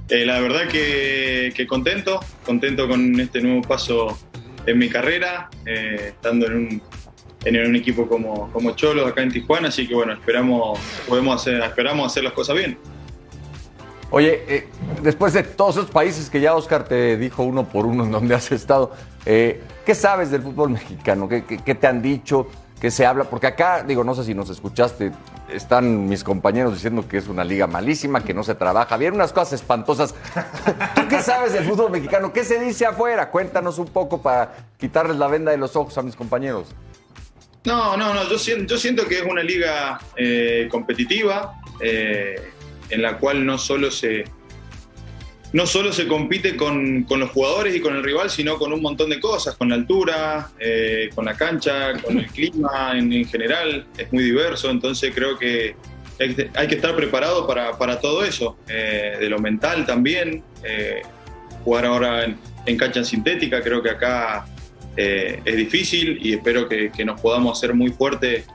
Eh, la verdad que, que contento, contento con este nuevo paso en mi carrera, eh, estando en un, en un equipo como, como Cholos acá en Tijuana, así que bueno, esperamos, podemos hacer, esperamos hacer las cosas bien. Oye, eh, después de todos esos países que ya Oscar te dijo uno por uno en donde has estado, eh, ¿qué sabes del fútbol mexicano? ¿Qué, qué- qué te han dicho? ¿Qué se habla? Porque acá, digo, no sé si nos escuchaste, están mis compañeros diciendo que es una liga malísima, que no se trabaja bien, unas cosas espantosas. [LAUGHS] ¿Tú qué sabes del fútbol mexicano? ¿Qué se dice afuera? Cuéntanos un poco para quitarles la venda de los ojos a mis compañeros. No, no, no, yo siento, yo siento que es una liga eh, competitiva, eh, en la cual no solo se, no solo se compite con, con los jugadores y con el rival, sino con un montón de cosas, con la altura, eh, con la cancha, con el clima en, en general, es muy diverso, entonces creo que hay que, estar preparado para, para todo eso, eh, de lo mental también, eh, jugar ahora en, en cancha sintética, creo que acá es difícil y espero que, que nos podamos hacer muy fuertes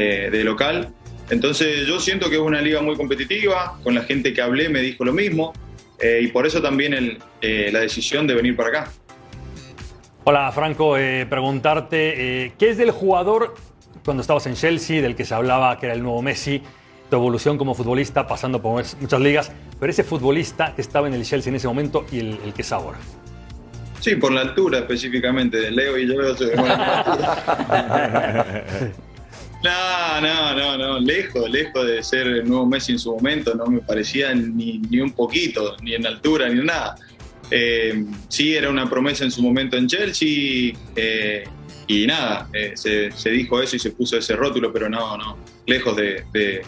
eh, de local. Entonces yo siento que es una liga muy competitiva, con la gente que hablé me dijo lo mismo, eh, y por eso también el, eh, la decisión de venir para acá. Hola, Franco, eh, preguntarte, eh, ¿qué es del jugador cuando estabas en Chelsea, del que se hablaba que era el nuevo Messi, tu evolución como futbolista, pasando por muchas ligas, pero ese futbolista que estaba en el Chelsea en ese momento y el, el que es ahora? Sí, por la altura específicamente de Leo y yo [LAUGHS] se. [LAUGHS] No, no, no, no, lejos, lejos de ser el nuevo Messi en su momento, no me parecía ni, ni un poquito, ni en altura, ni en nada. Eh, sí, era una promesa en su momento en Chelsea eh, y nada, eh, se, se, dijo eso y se puso ese rótulo, pero no, no, lejos de, de,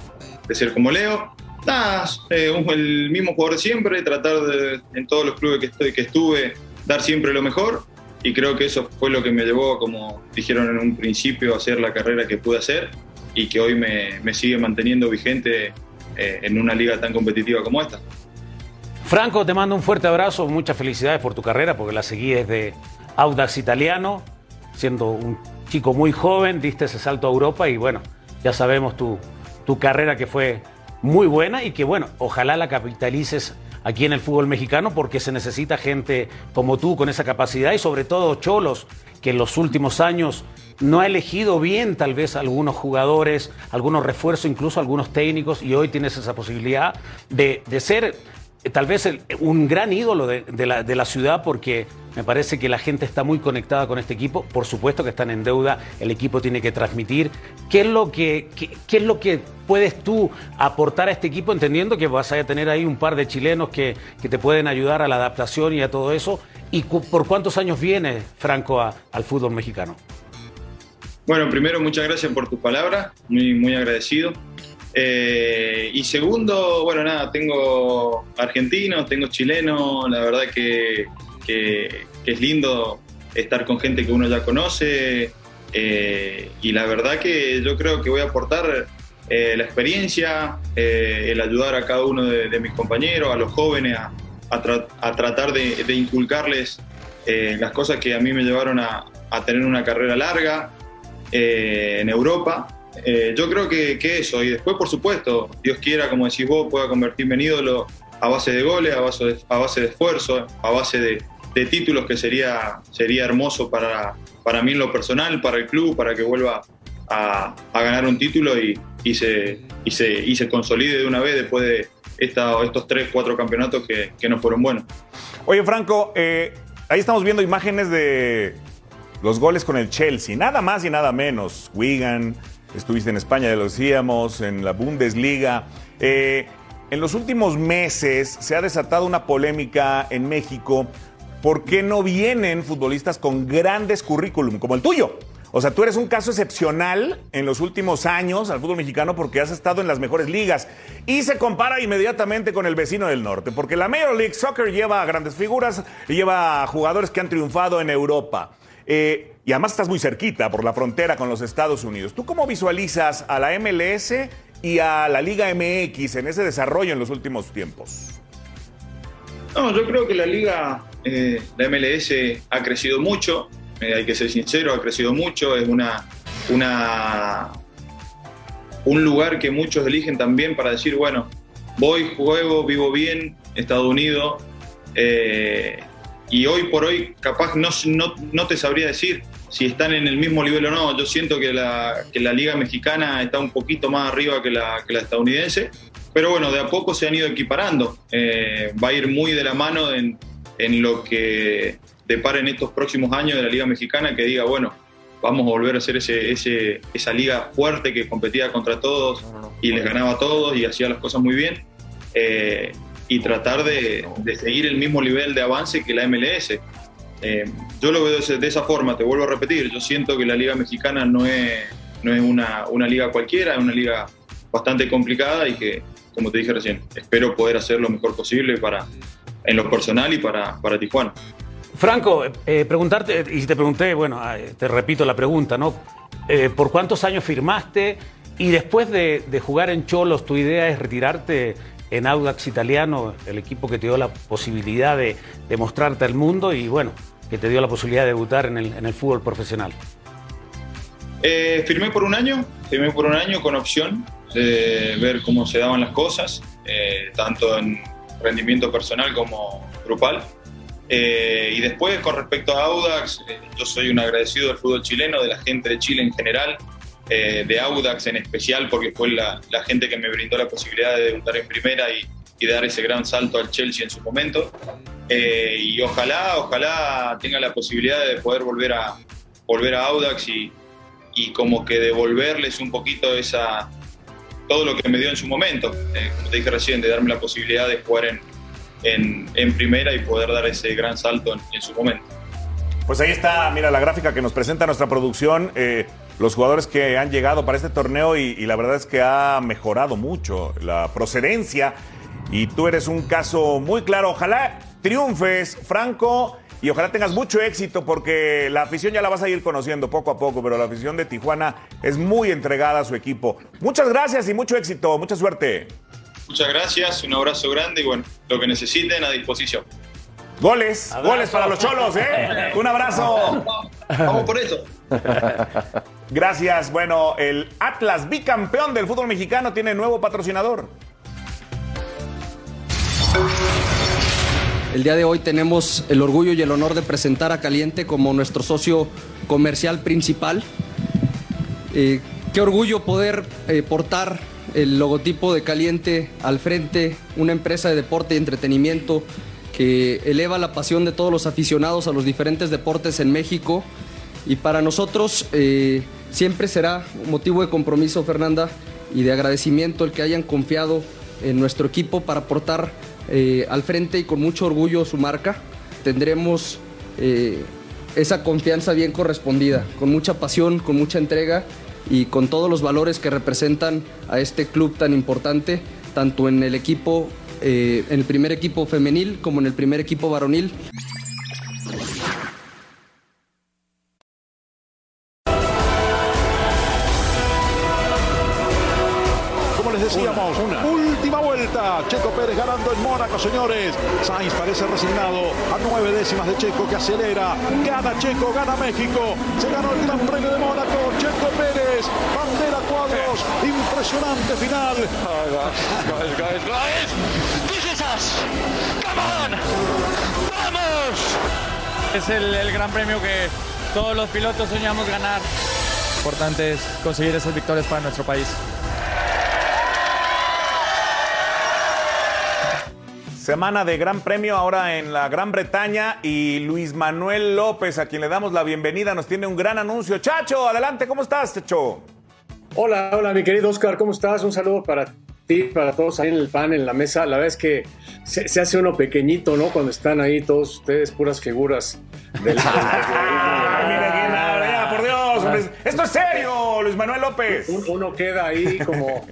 de ser como Leo. Nada, el mismo jugador siempre, tratar de, en todos los clubes que, estoy, que estuve, dar siempre lo mejor y creo que eso fue lo que me llevó, como dijeron en un principio, a hacer la carrera que pude hacer y que hoy me, me sigue manteniendo vigente eh, en una liga tan competitiva como esta. Franco, te mando un fuerte abrazo, muchas felicidades por tu carrera, porque la seguí desde Audax Italiano, siendo un chico muy joven, diste ese salto a Europa y bueno, ya sabemos tu, tu carrera que fue muy buena y que bueno, ojalá la capitalices aquí en el fútbol mexicano porque se necesita gente como tú con esa capacidad y sobre todo Cholos, que en los últimos años no ha elegido bien tal vez algunos jugadores, algunos refuerzos, incluso algunos técnicos y hoy tienes esa posibilidad de, de ser tal vez un gran ídolo de, la, ciudad porque me parece que la gente está muy conectada con este equipo. Por supuesto que están en deuda, el equipo tiene que transmitir. ¿Qué es lo que, qué, es lo que puedes tú aportar a este equipo entendiendo que vas a tener ahí un par de chilenos que, que te pueden ayudar a la adaptación y a todo eso? ¿Y por cuántos años viene Franco al fútbol mexicano? Bueno, primero muchas gracias por tus palabras, muy, muy agradecido. Eh, y segundo, bueno, nada, tengo argentinos, tengo chilenos, la verdad que, que, es lindo estar con gente que uno ya conoce eh, y la verdad que yo creo que voy a aportar eh, la experiencia, el ayudar a cada uno de, mis compañeros, a los jóvenes, a, a, tra a tratar de, de inculcarles las cosas que a mí me llevaron a, a tener una carrera larga en Europa eh, yo creo que, eso, y después, por supuesto, Dios quiera, como decís vos, pueda convertirme en ídolo a base de goles, a base de, esfuerzo, a base de, títulos, que sería, sería hermoso para, para mí en lo personal, para el club, para que vuelva a, ganar un título y, se, consolide de una vez después de estos tres, cuatro campeonatos que, que no fueron buenos. Oye, Franco, eh, ahí estamos viendo imágenes de los goles con el Chelsea, nada más y nada menos. Wigan, Estuviste en España, ya lo decíamos, en la Bundesliga. Eh, en los últimos meses se ha desatado una polémica en México. ¿Por qué no vienen futbolistas con grandes currículum como el tuyo? O sea, tú eres un caso excepcional en los últimos años al fútbol mexicano porque has estado en las mejores ligas. Y se compara inmediatamente con el vecino del norte, porque la Major League Soccer lleva grandes figuras lleva jugadores que han triunfado en Europa. Eh, y además estás muy cerquita por la frontera con los Estados Unidos. ¿Tú cómo visualizas a la MLS y a la Liga MX en ese desarrollo en los últimos tiempos? No, yo creo que la Liga, eh, la MLS ha crecido mucho, eh, hay que ser sincero, ha crecido mucho, es una, una, un lugar que muchos eligen también para decir, bueno, voy, juego, vivo bien, Estados Unidos, eh, y hoy por hoy capaz no, no, no, te sabría decir si están en el mismo nivel o no. Yo siento que la, que la liga mexicana está un poquito más arriba que la, que la estadounidense, pero bueno, de a poco se han ido equiparando. Eh, va a ir muy de la mano en, en lo que depara en estos próximos años de la liga mexicana, que diga, bueno, vamos a volver a ser ese, ese, esa liga fuerte que competía contra todos y les ganaba a todos y hacía las cosas muy bien. Eh, y tratar de, de, seguir el mismo nivel de avance que la MLS. Eh, yo lo veo de, esa forma, te vuelvo a repetir, yo siento que la liga mexicana no es, no es una, una liga cualquiera, es una liga bastante complicada y que, como te dije recién, espero poder hacer lo mejor posible para, en lo personal y para, para Tijuana. Franco, eh, preguntarte, y te pregunté, bueno, te repito la pregunta, ¿no? Eh, ¿Por cuántos años firmaste? Y después de, de, jugar en Cholos, ¿tu idea es retirarte en Audax Italiano, el equipo que te dio la posibilidad de, de, mostrarte al mundo y bueno, que te dio la posibilidad de debutar en el, fútbol profesional? Eh, firmé por un año, firmé por un año con opción de ver cómo se daban las cosas, eh, tanto en rendimiento personal como grupal. Eh, y después, con respecto a Audax, yo soy un agradecido del fútbol chileno, de la gente de Chile en general, eh, de Audax en especial, porque fue la, gente que me brindó la posibilidad de debutar en primera y, dar ese gran salto al Chelsea en su momento. Eh, y ojalá, ojalá tenga la posibilidad de poder volver a, volver a Audax y, y como que devolverles un poquito esa todo lo que me dio en su momento, eh, como te dije recién, de darme la posibilidad de jugar en, en, primera y poder dar ese gran salto en, su momento. Pues ahí está, mira la gráfica que nos presenta nuestra producción, los jugadores que han llegado para este torneo y, y la verdad es que ha mejorado mucho la procedencia y tú eres un caso muy claro. Ojalá triunfes, Franco, y ojalá tengas mucho éxito porque la afición ya la vas a ir conociendo poco a poco, pero la afición de Tijuana es muy entregada a su equipo. Muchas gracias y mucho éxito, mucha suerte. Muchas gracias, un abrazo grande y bueno, lo que necesiten a disposición. Goles, abrazo. goles para los cholos, ¿eh? [LAUGHS] Un abrazo. Vamos por eso. [LAUGHS] Gracias. Bueno, el Atlas bicampeón del fútbol mexicano tiene nuevo patrocinador. El día de hoy tenemos el orgullo y el honor de presentar a Caliente como nuestro socio comercial principal. Eh, qué orgullo poder eh, portar el logotipo de Caliente al frente, una empresa de deporte y entretenimiento que eleva la pasión de todos los aficionados a los diferentes deportes en México. Y para nosotros eh, siempre será motivo de compromiso, Fernanda, y de agradecimiento el que hayan confiado en nuestro equipo para portar eh, al frente y con mucho orgullo su marca. Tendremos eh, esa confianza bien correspondida, con mucha pasión, con mucha entrega y con todos los valores que representan a este club tan importante, tanto en el equipo, en el primer equipo femenil como en el primer equipo varonil. Señores. Sainz parece resignado a nueve décimas de Checo que acelera. Gana Checo, gana México. Se ganó el Gran Premio de Mónaco. Checo Pérez, bandera cuadros. Impresionante final. Oh, guys, guys, guys. This is us. Come on. Vamos. Es el, el gran premio que todos los pilotos soñamos ganar. Importante es conseguir esas victorias para nuestro país. Semana de Gran Premio ahora en la Gran Bretaña y Luis Manuel López, a quien le damos la bienvenida, nos tiene un gran anuncio. Chacho, adelante, ¿cómo estás, Chacho? Hola, hola, mi querido Oscar, ¿cómo estás? Un saludo para ti, para todos ahí en el pan, en la mesa. La verdad es que se, se hace uno pequeñito, ¿no? Cuando están ahí todos ustedes, puras figuras del. [LAUGHS] ah, mira por Dios, hombre. Esto es serio, Luis Manuel López. Uno queda ahí como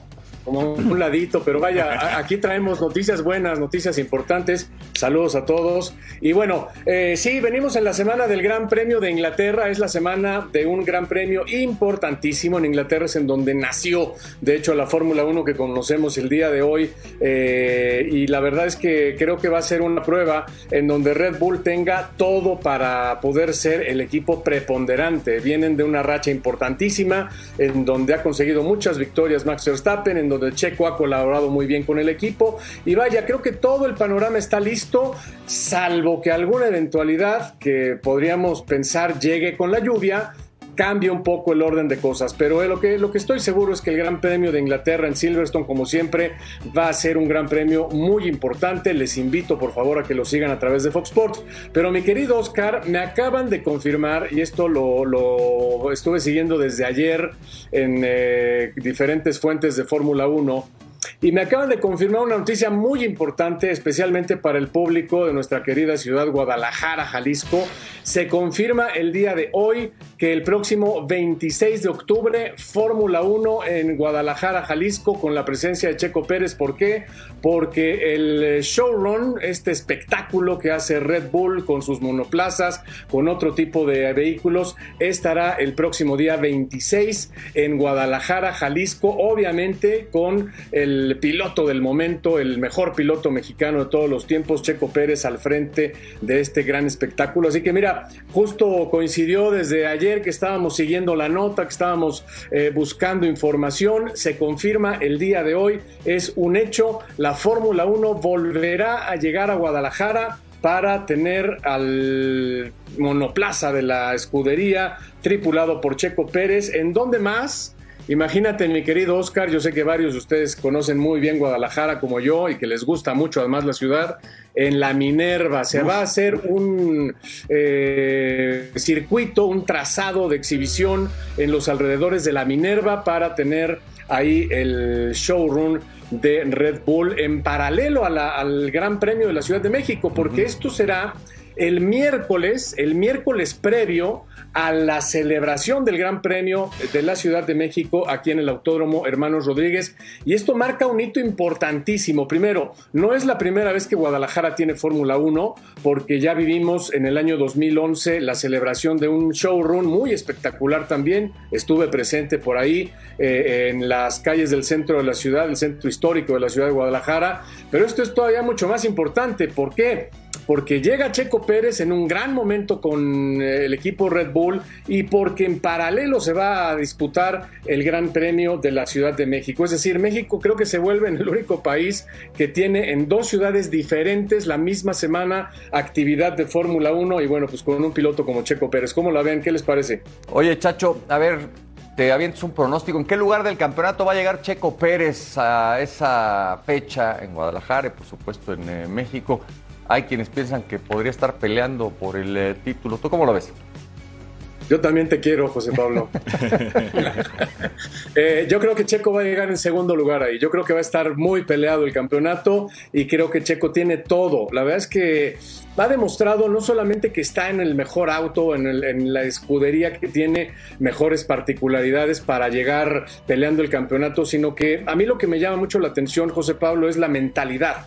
como un ladito, pero vaya, aquí traemos noticias buenas, noticias importantes. Saludos a todos. Y bueno, eh, sí, venimos en la semana del Gran Premio de Inglaterra. Es la semana de un Gran Premio importantísimo en Inglaterra, es en donde nació, de hecho, la Fórmula 1 que conocemos el día de hoy. Eh, y la verdad es que creo que va a ser una prueba en donde Red Bull tenga todo para poder ser el equipo preponderante. Vienen de una racha importantísima, en donde ha conseguido muchas victorias Max Verstappen, en donde Checo ha colaborado muy bien con el equipo. Y vaya, creo que todo el panorama está listo, salvo que alguna eventualidad que podríamos pensar llegue con la lluvia cambia un poco el orden de cosas, pero lo que, lo que estoy seguro es que el Gran Premio de Inglaterra en Silverstone, como siempre, va a ser un gran premio muy importante. Les invito, por favor, a que lo sigan a través de Fox Sports. Pero mi querido Oscar, me acaban de confirmar, y esto lo, lo estuve siguiendo desde ayer en eh, diferentes fuentes de Fórmula 1, y me acaban de confirmar una noticia muy importante, especialmente para el público de nuestra querida ciudad Guadalajara, Jalisco. Se confirma el día de hoy que el próximo 26 de octubre, Fórmula 1 en Guadalajara, Jalisco, con la presencia de Checo Pérez. ¿Por qué? Porque el showrun, este espectáculo que hace Red Bull con sus monoplazas, con otro tipo de vehículos, estará el próximo día 26 en Guadalajara, Jalisco, obviamente con el piloto del momento, el mejor piloto mexicano de todos los tiempos, Checo Pérez, al frente de este gran espectáculo. Así que mira, justo coincidió desde ayer que estábamos siguiendo la nota, que estábamos eh, buscando información, se confirma el día de hoy, es un hecho, la Fórmula 1 volverá a llegar a Guadalajara para tener al monoplaza de la escudería tripulado por Checo Pérez, en donde más Imagínate, mi querido Oscar, yo sé que varios de ustedes conocen muy bien Guadalajara como yo y que les gusta mucho además la ciudad. En la Minerva se va a hacer un eh, circuito, un trazado de exhibición en los alrededores de la Minerva para tener ahí el showroom de Red Bull en paralelo a la- al Gran Premio de la Ciudad de México, porque esto será el miércoles, el miércoles previo a la celebración del Gran Premio de la Ciudad de México aquí en el Autódromo Hermanos Rodríguez. Y esto marca un hito importantísimo. Primero, no es la primera vez que Guadalajara tiene Fórmula 1, porque ya vivimos en el año 2011 la celebración de un showroom muy espectacular también. Estuve presente por ahí eh, en las calles del centro de la ciudad, el centro histórico de la ciudad de Guadalajara. Pero esto es todavía mucho más importante. ¿Por qué? Porque llega Checo Pérez en un gran momento con eh, el equipo Red Bull y porque en paralelo se va a disputar el Gran Premio de la Ciudad de México. Es decir, México creo que se vuelve en el único país que tiene en dos ciudades diferentes la misma semana actividad de Fórmula 1 y bueno, pues con un piloto como Checo Pérez. ¿Cómo la ven? ¿Qué les parece? Oye, Chacho, a ver, te avientes un pronóstico. ¿En qué lugar del campeonato va a llegar Checo Pérez a esa fecha en Guadalajara y, por supuesto, en eh, México? Hay quienes piensan que podría estar peleando por el eh, título. ¿Tú cómo lo ves? Yo también te quiero, José Pablo. [LAUGHS] [LAUGHS] Eh, yo creo que Checo va a llegar en segundo lugar ahí. Yo creo que va a estar muy peleado el campeonato y creo que Checo tiene todo. La verdad es que ha demostrado no solamente que está en el mejor auto, en, el- en la escudería que tiene mejores particularidades para llegar peleando el campeonato, sino que a mí lo que me llama mucho la atención, José Pablo, es la mentalidad.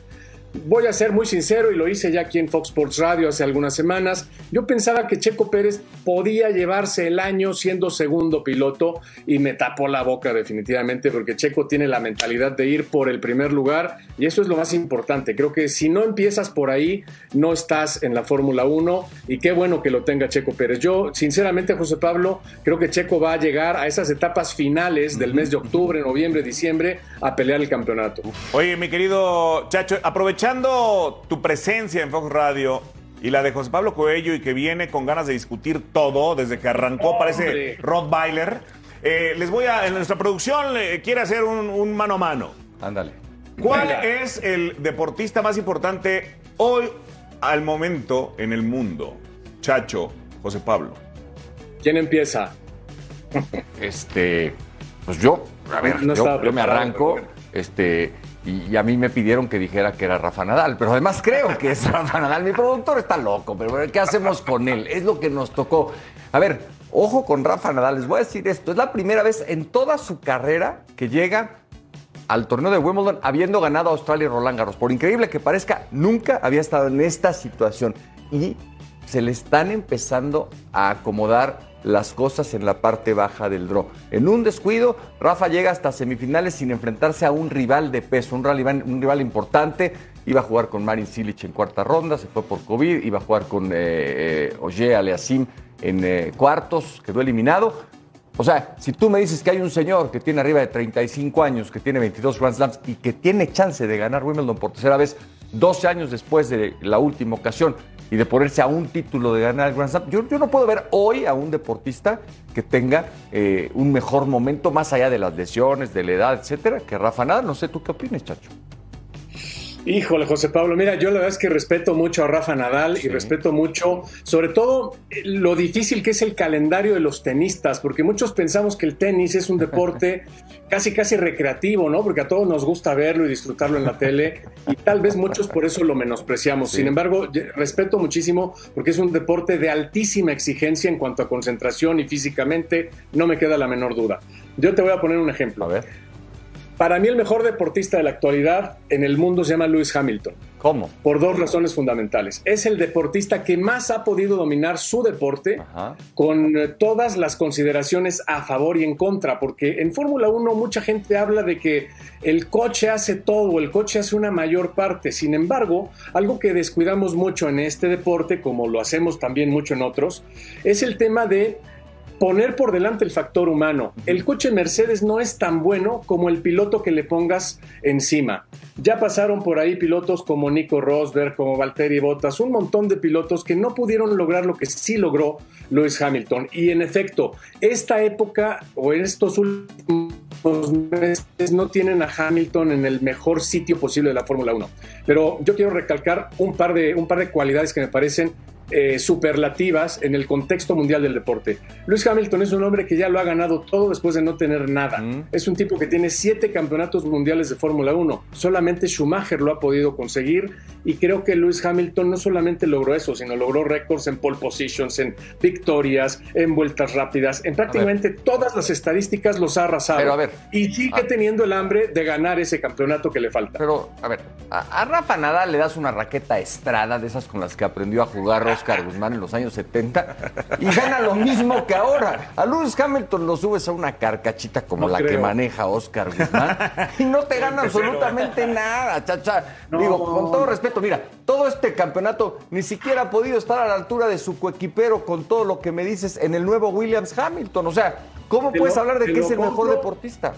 Voy a ser muy sincero y lo hice ya aquí en Fox Sports Radio hace algunas semanas. Yo pensaba que Checo Pérez podía llevarse el año siendo segundo piloto y me tapó la boca definitivamente porque Checo tiene la mentalidad de ir por el primer lugar y eso es lo más importante. Creo que si no empiezas por ahí, no estás en la Fórmula 1 y qué bueno que lo tenga Checo Pérez. Yo, sinceramente, José Pablo, creo que Checo va a llegar a esas etapas finales del mes de octubre, noviembre, diciembre a pelear el campeonato. Oye, mi querido Chacho, aprovechando tu presencia en Fox Radio y la de José Pablo Coello y que viene con ganas de discutir todo desde que arrancó, parece. Rottweiler, eh, les voy a, en nuestra producción eh, quiere hacer un, un mano a mano. Ándale. ¿Cuál Venga. es el deportista más importante hoy al momento en el mundo? Chacho, José Pablo. ¿Quién empieza? Este, pues yo, a ver, No yo, yo me arranco, este, y, a mí me pidieron que dijera que era Rafa Nadal, pero además creo que es [LAUGHS] Rafa Nadal. Mi productor está loco, pero ¿qué hacemos con él? Es lo que nos tocó. A ver, ojo con Rafa Nadal, les voy a decir esto, es la primera vez en toda su carrera que llega al torneo de Wimbledon habiendo ganado a Australia y Roland Garros. Por increíble que parezca, nunca había estado en esta situación y se le están empezando a acomodar las cosas en la parte baja del draw. En un descuido, Rafa llega hasta semifinales sin enfrentarse a un rival de peso, un rival, un rival importante. Iba a jugar con Marin Cilic en cuarta ronda, se fue por COVID, iba a jugar con eh, eh, Oje Aliasim en eh, cuartos, quedó eliminado. O sea, si tú me dices que hay un señor que tiene arriba de 35 años, que tiene 22 Grand Slams y que tiene chance de ganar Wimbledon por tercera vez, 12 años después de la última ocasión y de ponerse a un título de ganar el Grand Slam, yo, no puedo ver hoy a un deportista que tenga eh, un mejor momento más allá de las lesiones, de la edad, etcétera, que Rafa Nadal. No sé, ¿tú qué opinas, Chacho? Híjole, José Pablo, mira, yo la verdad es que respeto mucho a Rafa Nadal y respeto mucho, sobre todo, eh, lo difícil que es el calendario de los tenistas, porque muchos pensamos que el tenis es un deporte [LAUGHS] casi, casi recreativo, ¿no? Porque a todos nos gusta verlo y disfrutarlo en la tele y tal vez muchos por eso lo menospreciamos. Sin embargo, respeto muchísimo porque es un deporte de altísima exigencia en cuanto a concentración y físicamente, no me queda la menor duda. Yo te voy a poner un ejemplo. A ver. Para mí el mejor deportista de la actualidad en el mundo se llama Lewis Hamilton. ¿Cómo? Por dos razones fundamentales. Es el deportista que más ha podido dominar su deporte con eh, todas las consideraciones a favor y en contra, porque en Fórmula 1 mucha gente habla de que el coche hace todo, el coche hace una mayor parte. Sin embargo, algo que descuidamos mucho en este deporte, como lo hacemos también mucho en otros, es el tema de poner por delante el factor humano. El coche Mercedes no es tan bueno como el piloto que le pongas encima. Ya pasaron por ahí pilotos como Nico Rosberg, como Valtteri Bottas, un montón de pilotos que no pudieron lograr lo que sí logró Lewis Hamilton. Y en efecto, esta época o estos últimos meses no tienen a Hamilton en el mejor sitio posible de la Fórmula 1. Pero yo quiero recalcar un par de, un par de cualidades que me parecen eh, superlativas en el contexto mundial del deporte. Lewis Hamilton es un hombre que ya lo ha ganado todo después de no tener nada. Es un tipo que tiene siete campeonatos mundiales de Fórmula 1. Solamente Schumacher lo ha podido conseguir y creo que Lewis Hamilton no solamente logró eso, sino logró récords en pole positions, en victorias, en vueltas rápidas, en prácticamente todas las estadísticas los ha arrasado. Pero a ver. y sigue teniendo el hambre de ganar ese campeonato que le falta. Pero, a ver, a, a Rafa Nadal le das una raqueta estrada de esas con las que aprendió a jugar Oscar Guzmán en los años 70 y gana lo mismo que ahora. A Lewis Hamilton lo subes a una carcachita como No la que maneja Oscar Guzmán y no te gana absolutamente nada, chacha. Digo, con todo respeto, mira, todo este campeonato ni siquiera ha podido estar a la altura de su coequipero con todo lo que me dices en el nuevo Williams Hamilton. O sea, ¿cómo puedes lo- hablar de que es el mejor deportista?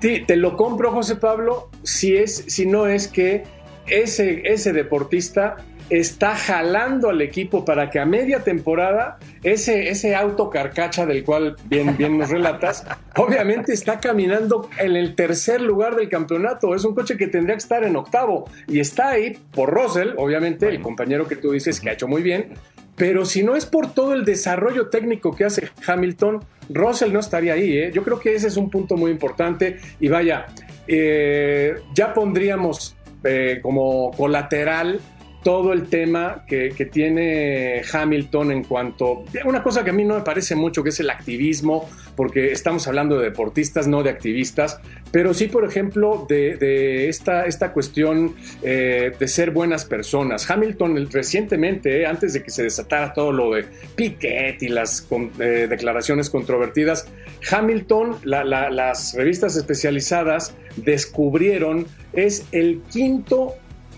Sí, te lo compro, José Pablo, si, es, si no es que ese, ese deportista está jalando al equipo para que a media temporada ese, ese auto carcacha del cual bien, bien nos relatas, [LAUGHS] obviamente está caminando en el tercer lugar del campeonato. Es un coche que tendría que estar en octavo y está ahí por Russell, obviamente, el compañero que tú dices que ha hecho muy bien. Pero si no es por todo el desarrollo técnico que hace Hamilton, Russell no estaría ahí. ¿eh? Yo creo que ese es un punto muy importante. Y vaya, eh, ya pondríamos eh, como colateral todo el tema que, tiene Hamilton en cuanto... Una cosa que a mí no me parece mucho, que es el activismo, porque estamos hablando de deportistas, no de activistas, pero sí, por ejemplo, de, esta, esta cuestión eh, de ser buenas personas. Hamilton recientemente, eh, antes de que se desatara todo lo de Piquet y las eh, declaraciones controvertidas, Hamilton, la- la- las revistas especializadas descubrieron, es el quinto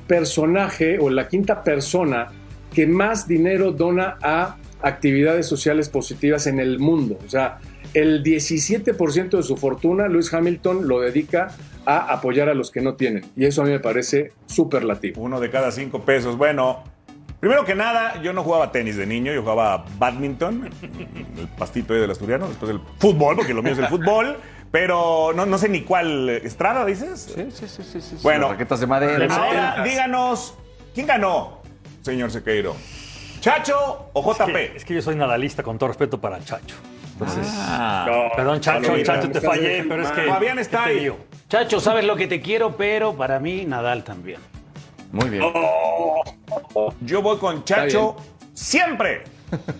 personaje o la quinta persona que más dinero dona a actividades sociales positivas en el mundo. O sea, el 17% de su fortuna, Lewis Hamilton lo dedica a apoyar a los que no tienen. Y eso a mí me parece superlativo. Uno de cada cinco pesos. Bueno, primero que nada, yo no jugaba tenis de niño, yo jugaba badminton, el pastito ahí del asturiano, después el fútbol, porque lo mío es el fútbol. Pero no, no sé ni cuál. ¿Estrada, dices? Sí, sí, sí, sí. sí. Bueno, raquetas de madera. Ahora, díganos, ¿quién ganó, señor Sequeiro? ¿Chacho o Es JP? que, es que yo soy nadalista, con todo respeto para Chacho. Entonces, Ah. perdón, Chacho, Chacho, te fallé, pero es que. Fabián está ¿qué te ahí. digo? Chacho, sabes lo que te quiero, pero para mí Nadal también. Muy bien. Yo voy con Chacho siempre.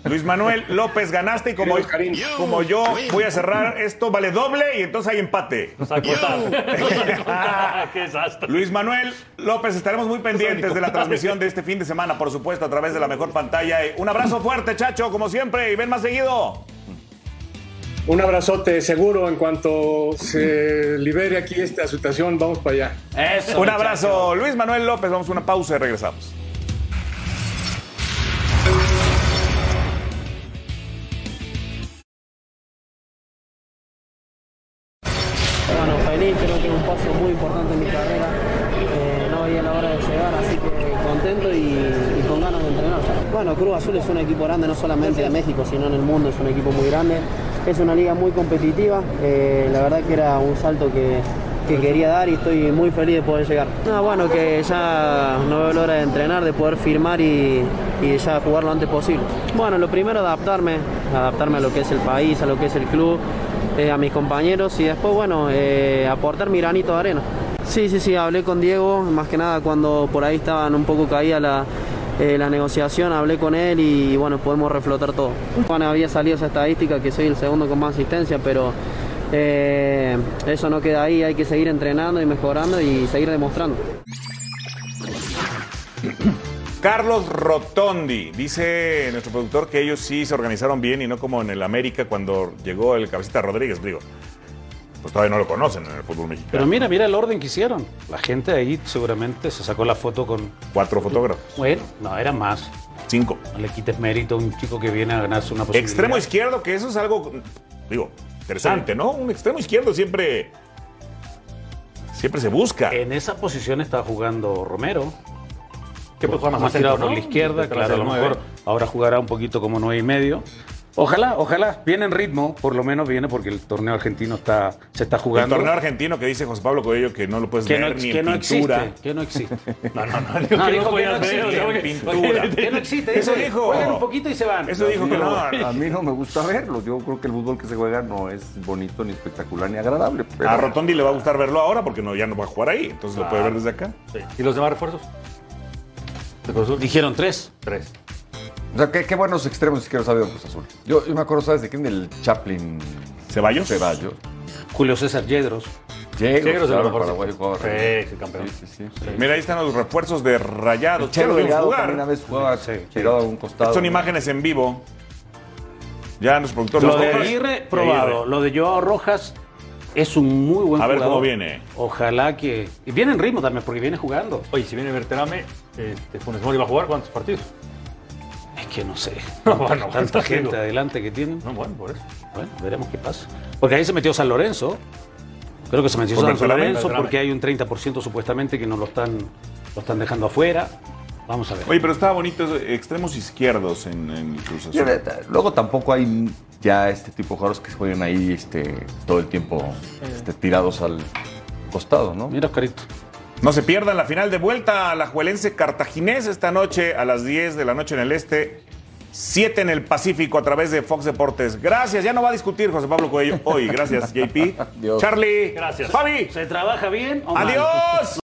Luis Manuel López ganaste y como, como yo voy a cerrar esto, vale doble y entonces hay empate. [LAUGHS] Luis Manuel López, estaremos muy pendientes de la transmisión de este fin de semana, por supuesto, a través de la mejor pantalla. Un abrazo fuerte, Chacho, como siempre, y ven más seguido. Un abrazote seguro en cuanto se libere aquí esta situación, vamos para allá. Eso, Un muchacho. abrazo, Luis Manuel López. Vamos a una pausa y regresamos. Creo que es un paso muy importante en mi carrera. Eh, no veía la hora de llegar, así que contento y, con ganas de entrenar. Bueno, Cruz Azul es un equipo grande, no solamente de México, sino en el mundo, es un equipo muy grande. Es una liga muy competitiva, eh, la verdad que era un salto que, que quería dar y estoy muy feliz de poder llegar. No, bueno, que ya no veo la hora de entrenar, de poder firmar y, y ya jugar lo antes posible. Bueno, lo primero adaptarme, adaptarme a lo que es el país, a lo que es el club, eh, a mis compañeros y después, bueno, eh, aportar mi granito de arena. Sí, sí, sí, hablé con Diego, más que nada cuando por ahí estaban un poco caída la, eh, la negociación, hablé con él y bueno, podemos reflotar todo. Bueno, había salido esa estadística que soy el segundo con más asistencia, pero eso no queda ahí, hay que seguir entrenando y mejorando y seguir demostrando. Carlos Rotondi, dice nuestro productor que ellos sí se organizaron bien y no como en el América cuando llegó el cabecita Rodríguez. Digo, pues todavía no lo conocen en el fútbol mexicano. Pero mira, mira el orden que hicieron. La gente ahí seguramente se sacó la foto con. Cuatro fotógrafos. Bueno, no, eran más. Cinco. No le quites mérito a un chico que viene a ganarse una posibilidad. Extremo izquierdo, que eso es algo, digo, interesante, ¿no? Un extremo izquierdo siempre. Siempre se busca. En esa posición está jugando Romero. Que puede jugar más más tirado por la ¿no? izquierda, claro, a lo mejor ahora jugará un poquito como nueve y medio. Ojalá, ojalá, viene en ritmo, por lo menos viene porque el torneo argentino está, se está El jugando. torneo argentino que dice José Pablo Coelho que no lo puedes que no, leer ni que en no pintura. existe, que no existe. [LAUGHS] No, no, no. No, que dijo que no ver, existe. en pintura. [LAUGHS] Que no existe. Eso dice, dijo. Juegan un poquito y se van. Eso dijo que no. A mí no me gusta verlo. Yo creo que el fútbol que se juega no es bonito, ni espectacular, ni agradable. Pero... A Rotondi le va a gustar verlo ahora porque no, ya no va a jugar ahí. Entonces lo puede ver desde acá. Sí. ¿Y los demás refuerzos? ¿De Cruz Azul? Dijeron tres. Tres. O sea, qué, qué buenos extremos izquierdos ha habido en Cruz Azul. Yo, yo me acuerdo, ¿sabes de quién? Del Chaplin ¿Ceballos? Ceballos. Julio César Yedros. Yegros, Yegros lo mejor. Paraguay Sí, re- sí, campeón. Sí, sí, sí. Mira, ahí están los refuerzos de Rayados. Chelo Delgado jugar. también una vez jugaba tirado a un costado. Son imágenes en vivo. Ya nuestro productor Lo nos de. Aguirre, probado. Lo de Joao Rojas es un muy buen A ver jugador. cómo viene. Ojalá que... Y viene en ritmo también, porque viene jugando. Oye, si viene Berterame, este, Funes Mori va a jugar cuántos partidos? Es que no sé. [LAUGHS] No, bueno, Tanta digo. gente adelante que tienen. No, bueno, por eso. Bueno, veremos qué pasa. Porque ahí se metió San Lorenzo. Creo que se metió San Berterame. Lorenzo porque hay un 30% supuestamente que no lo están, lo están dejando afuera. Vamos a ver. Oye, pero estaba bonito extremos izquierdos en, en Cruz Azul. Luego tampoco hay ya este tipo de jugadores que jueguen ahí este, todo el tiempo este, tirados al costado, ¿no? Mira, Oscarito. No se pierdan la final de vuelta a la Juelense Cartaginés esta noche a las 10 de la noche en el este, 7 en el Pacífico a través de Fox Deportes. Gracias, ya no va a discutir José Pablo Coello hoy. Gracias, [LAUGHS] JP. Adiós. Charlie. Gracias. Fabi. ¿Se trabaja bien? Adiós.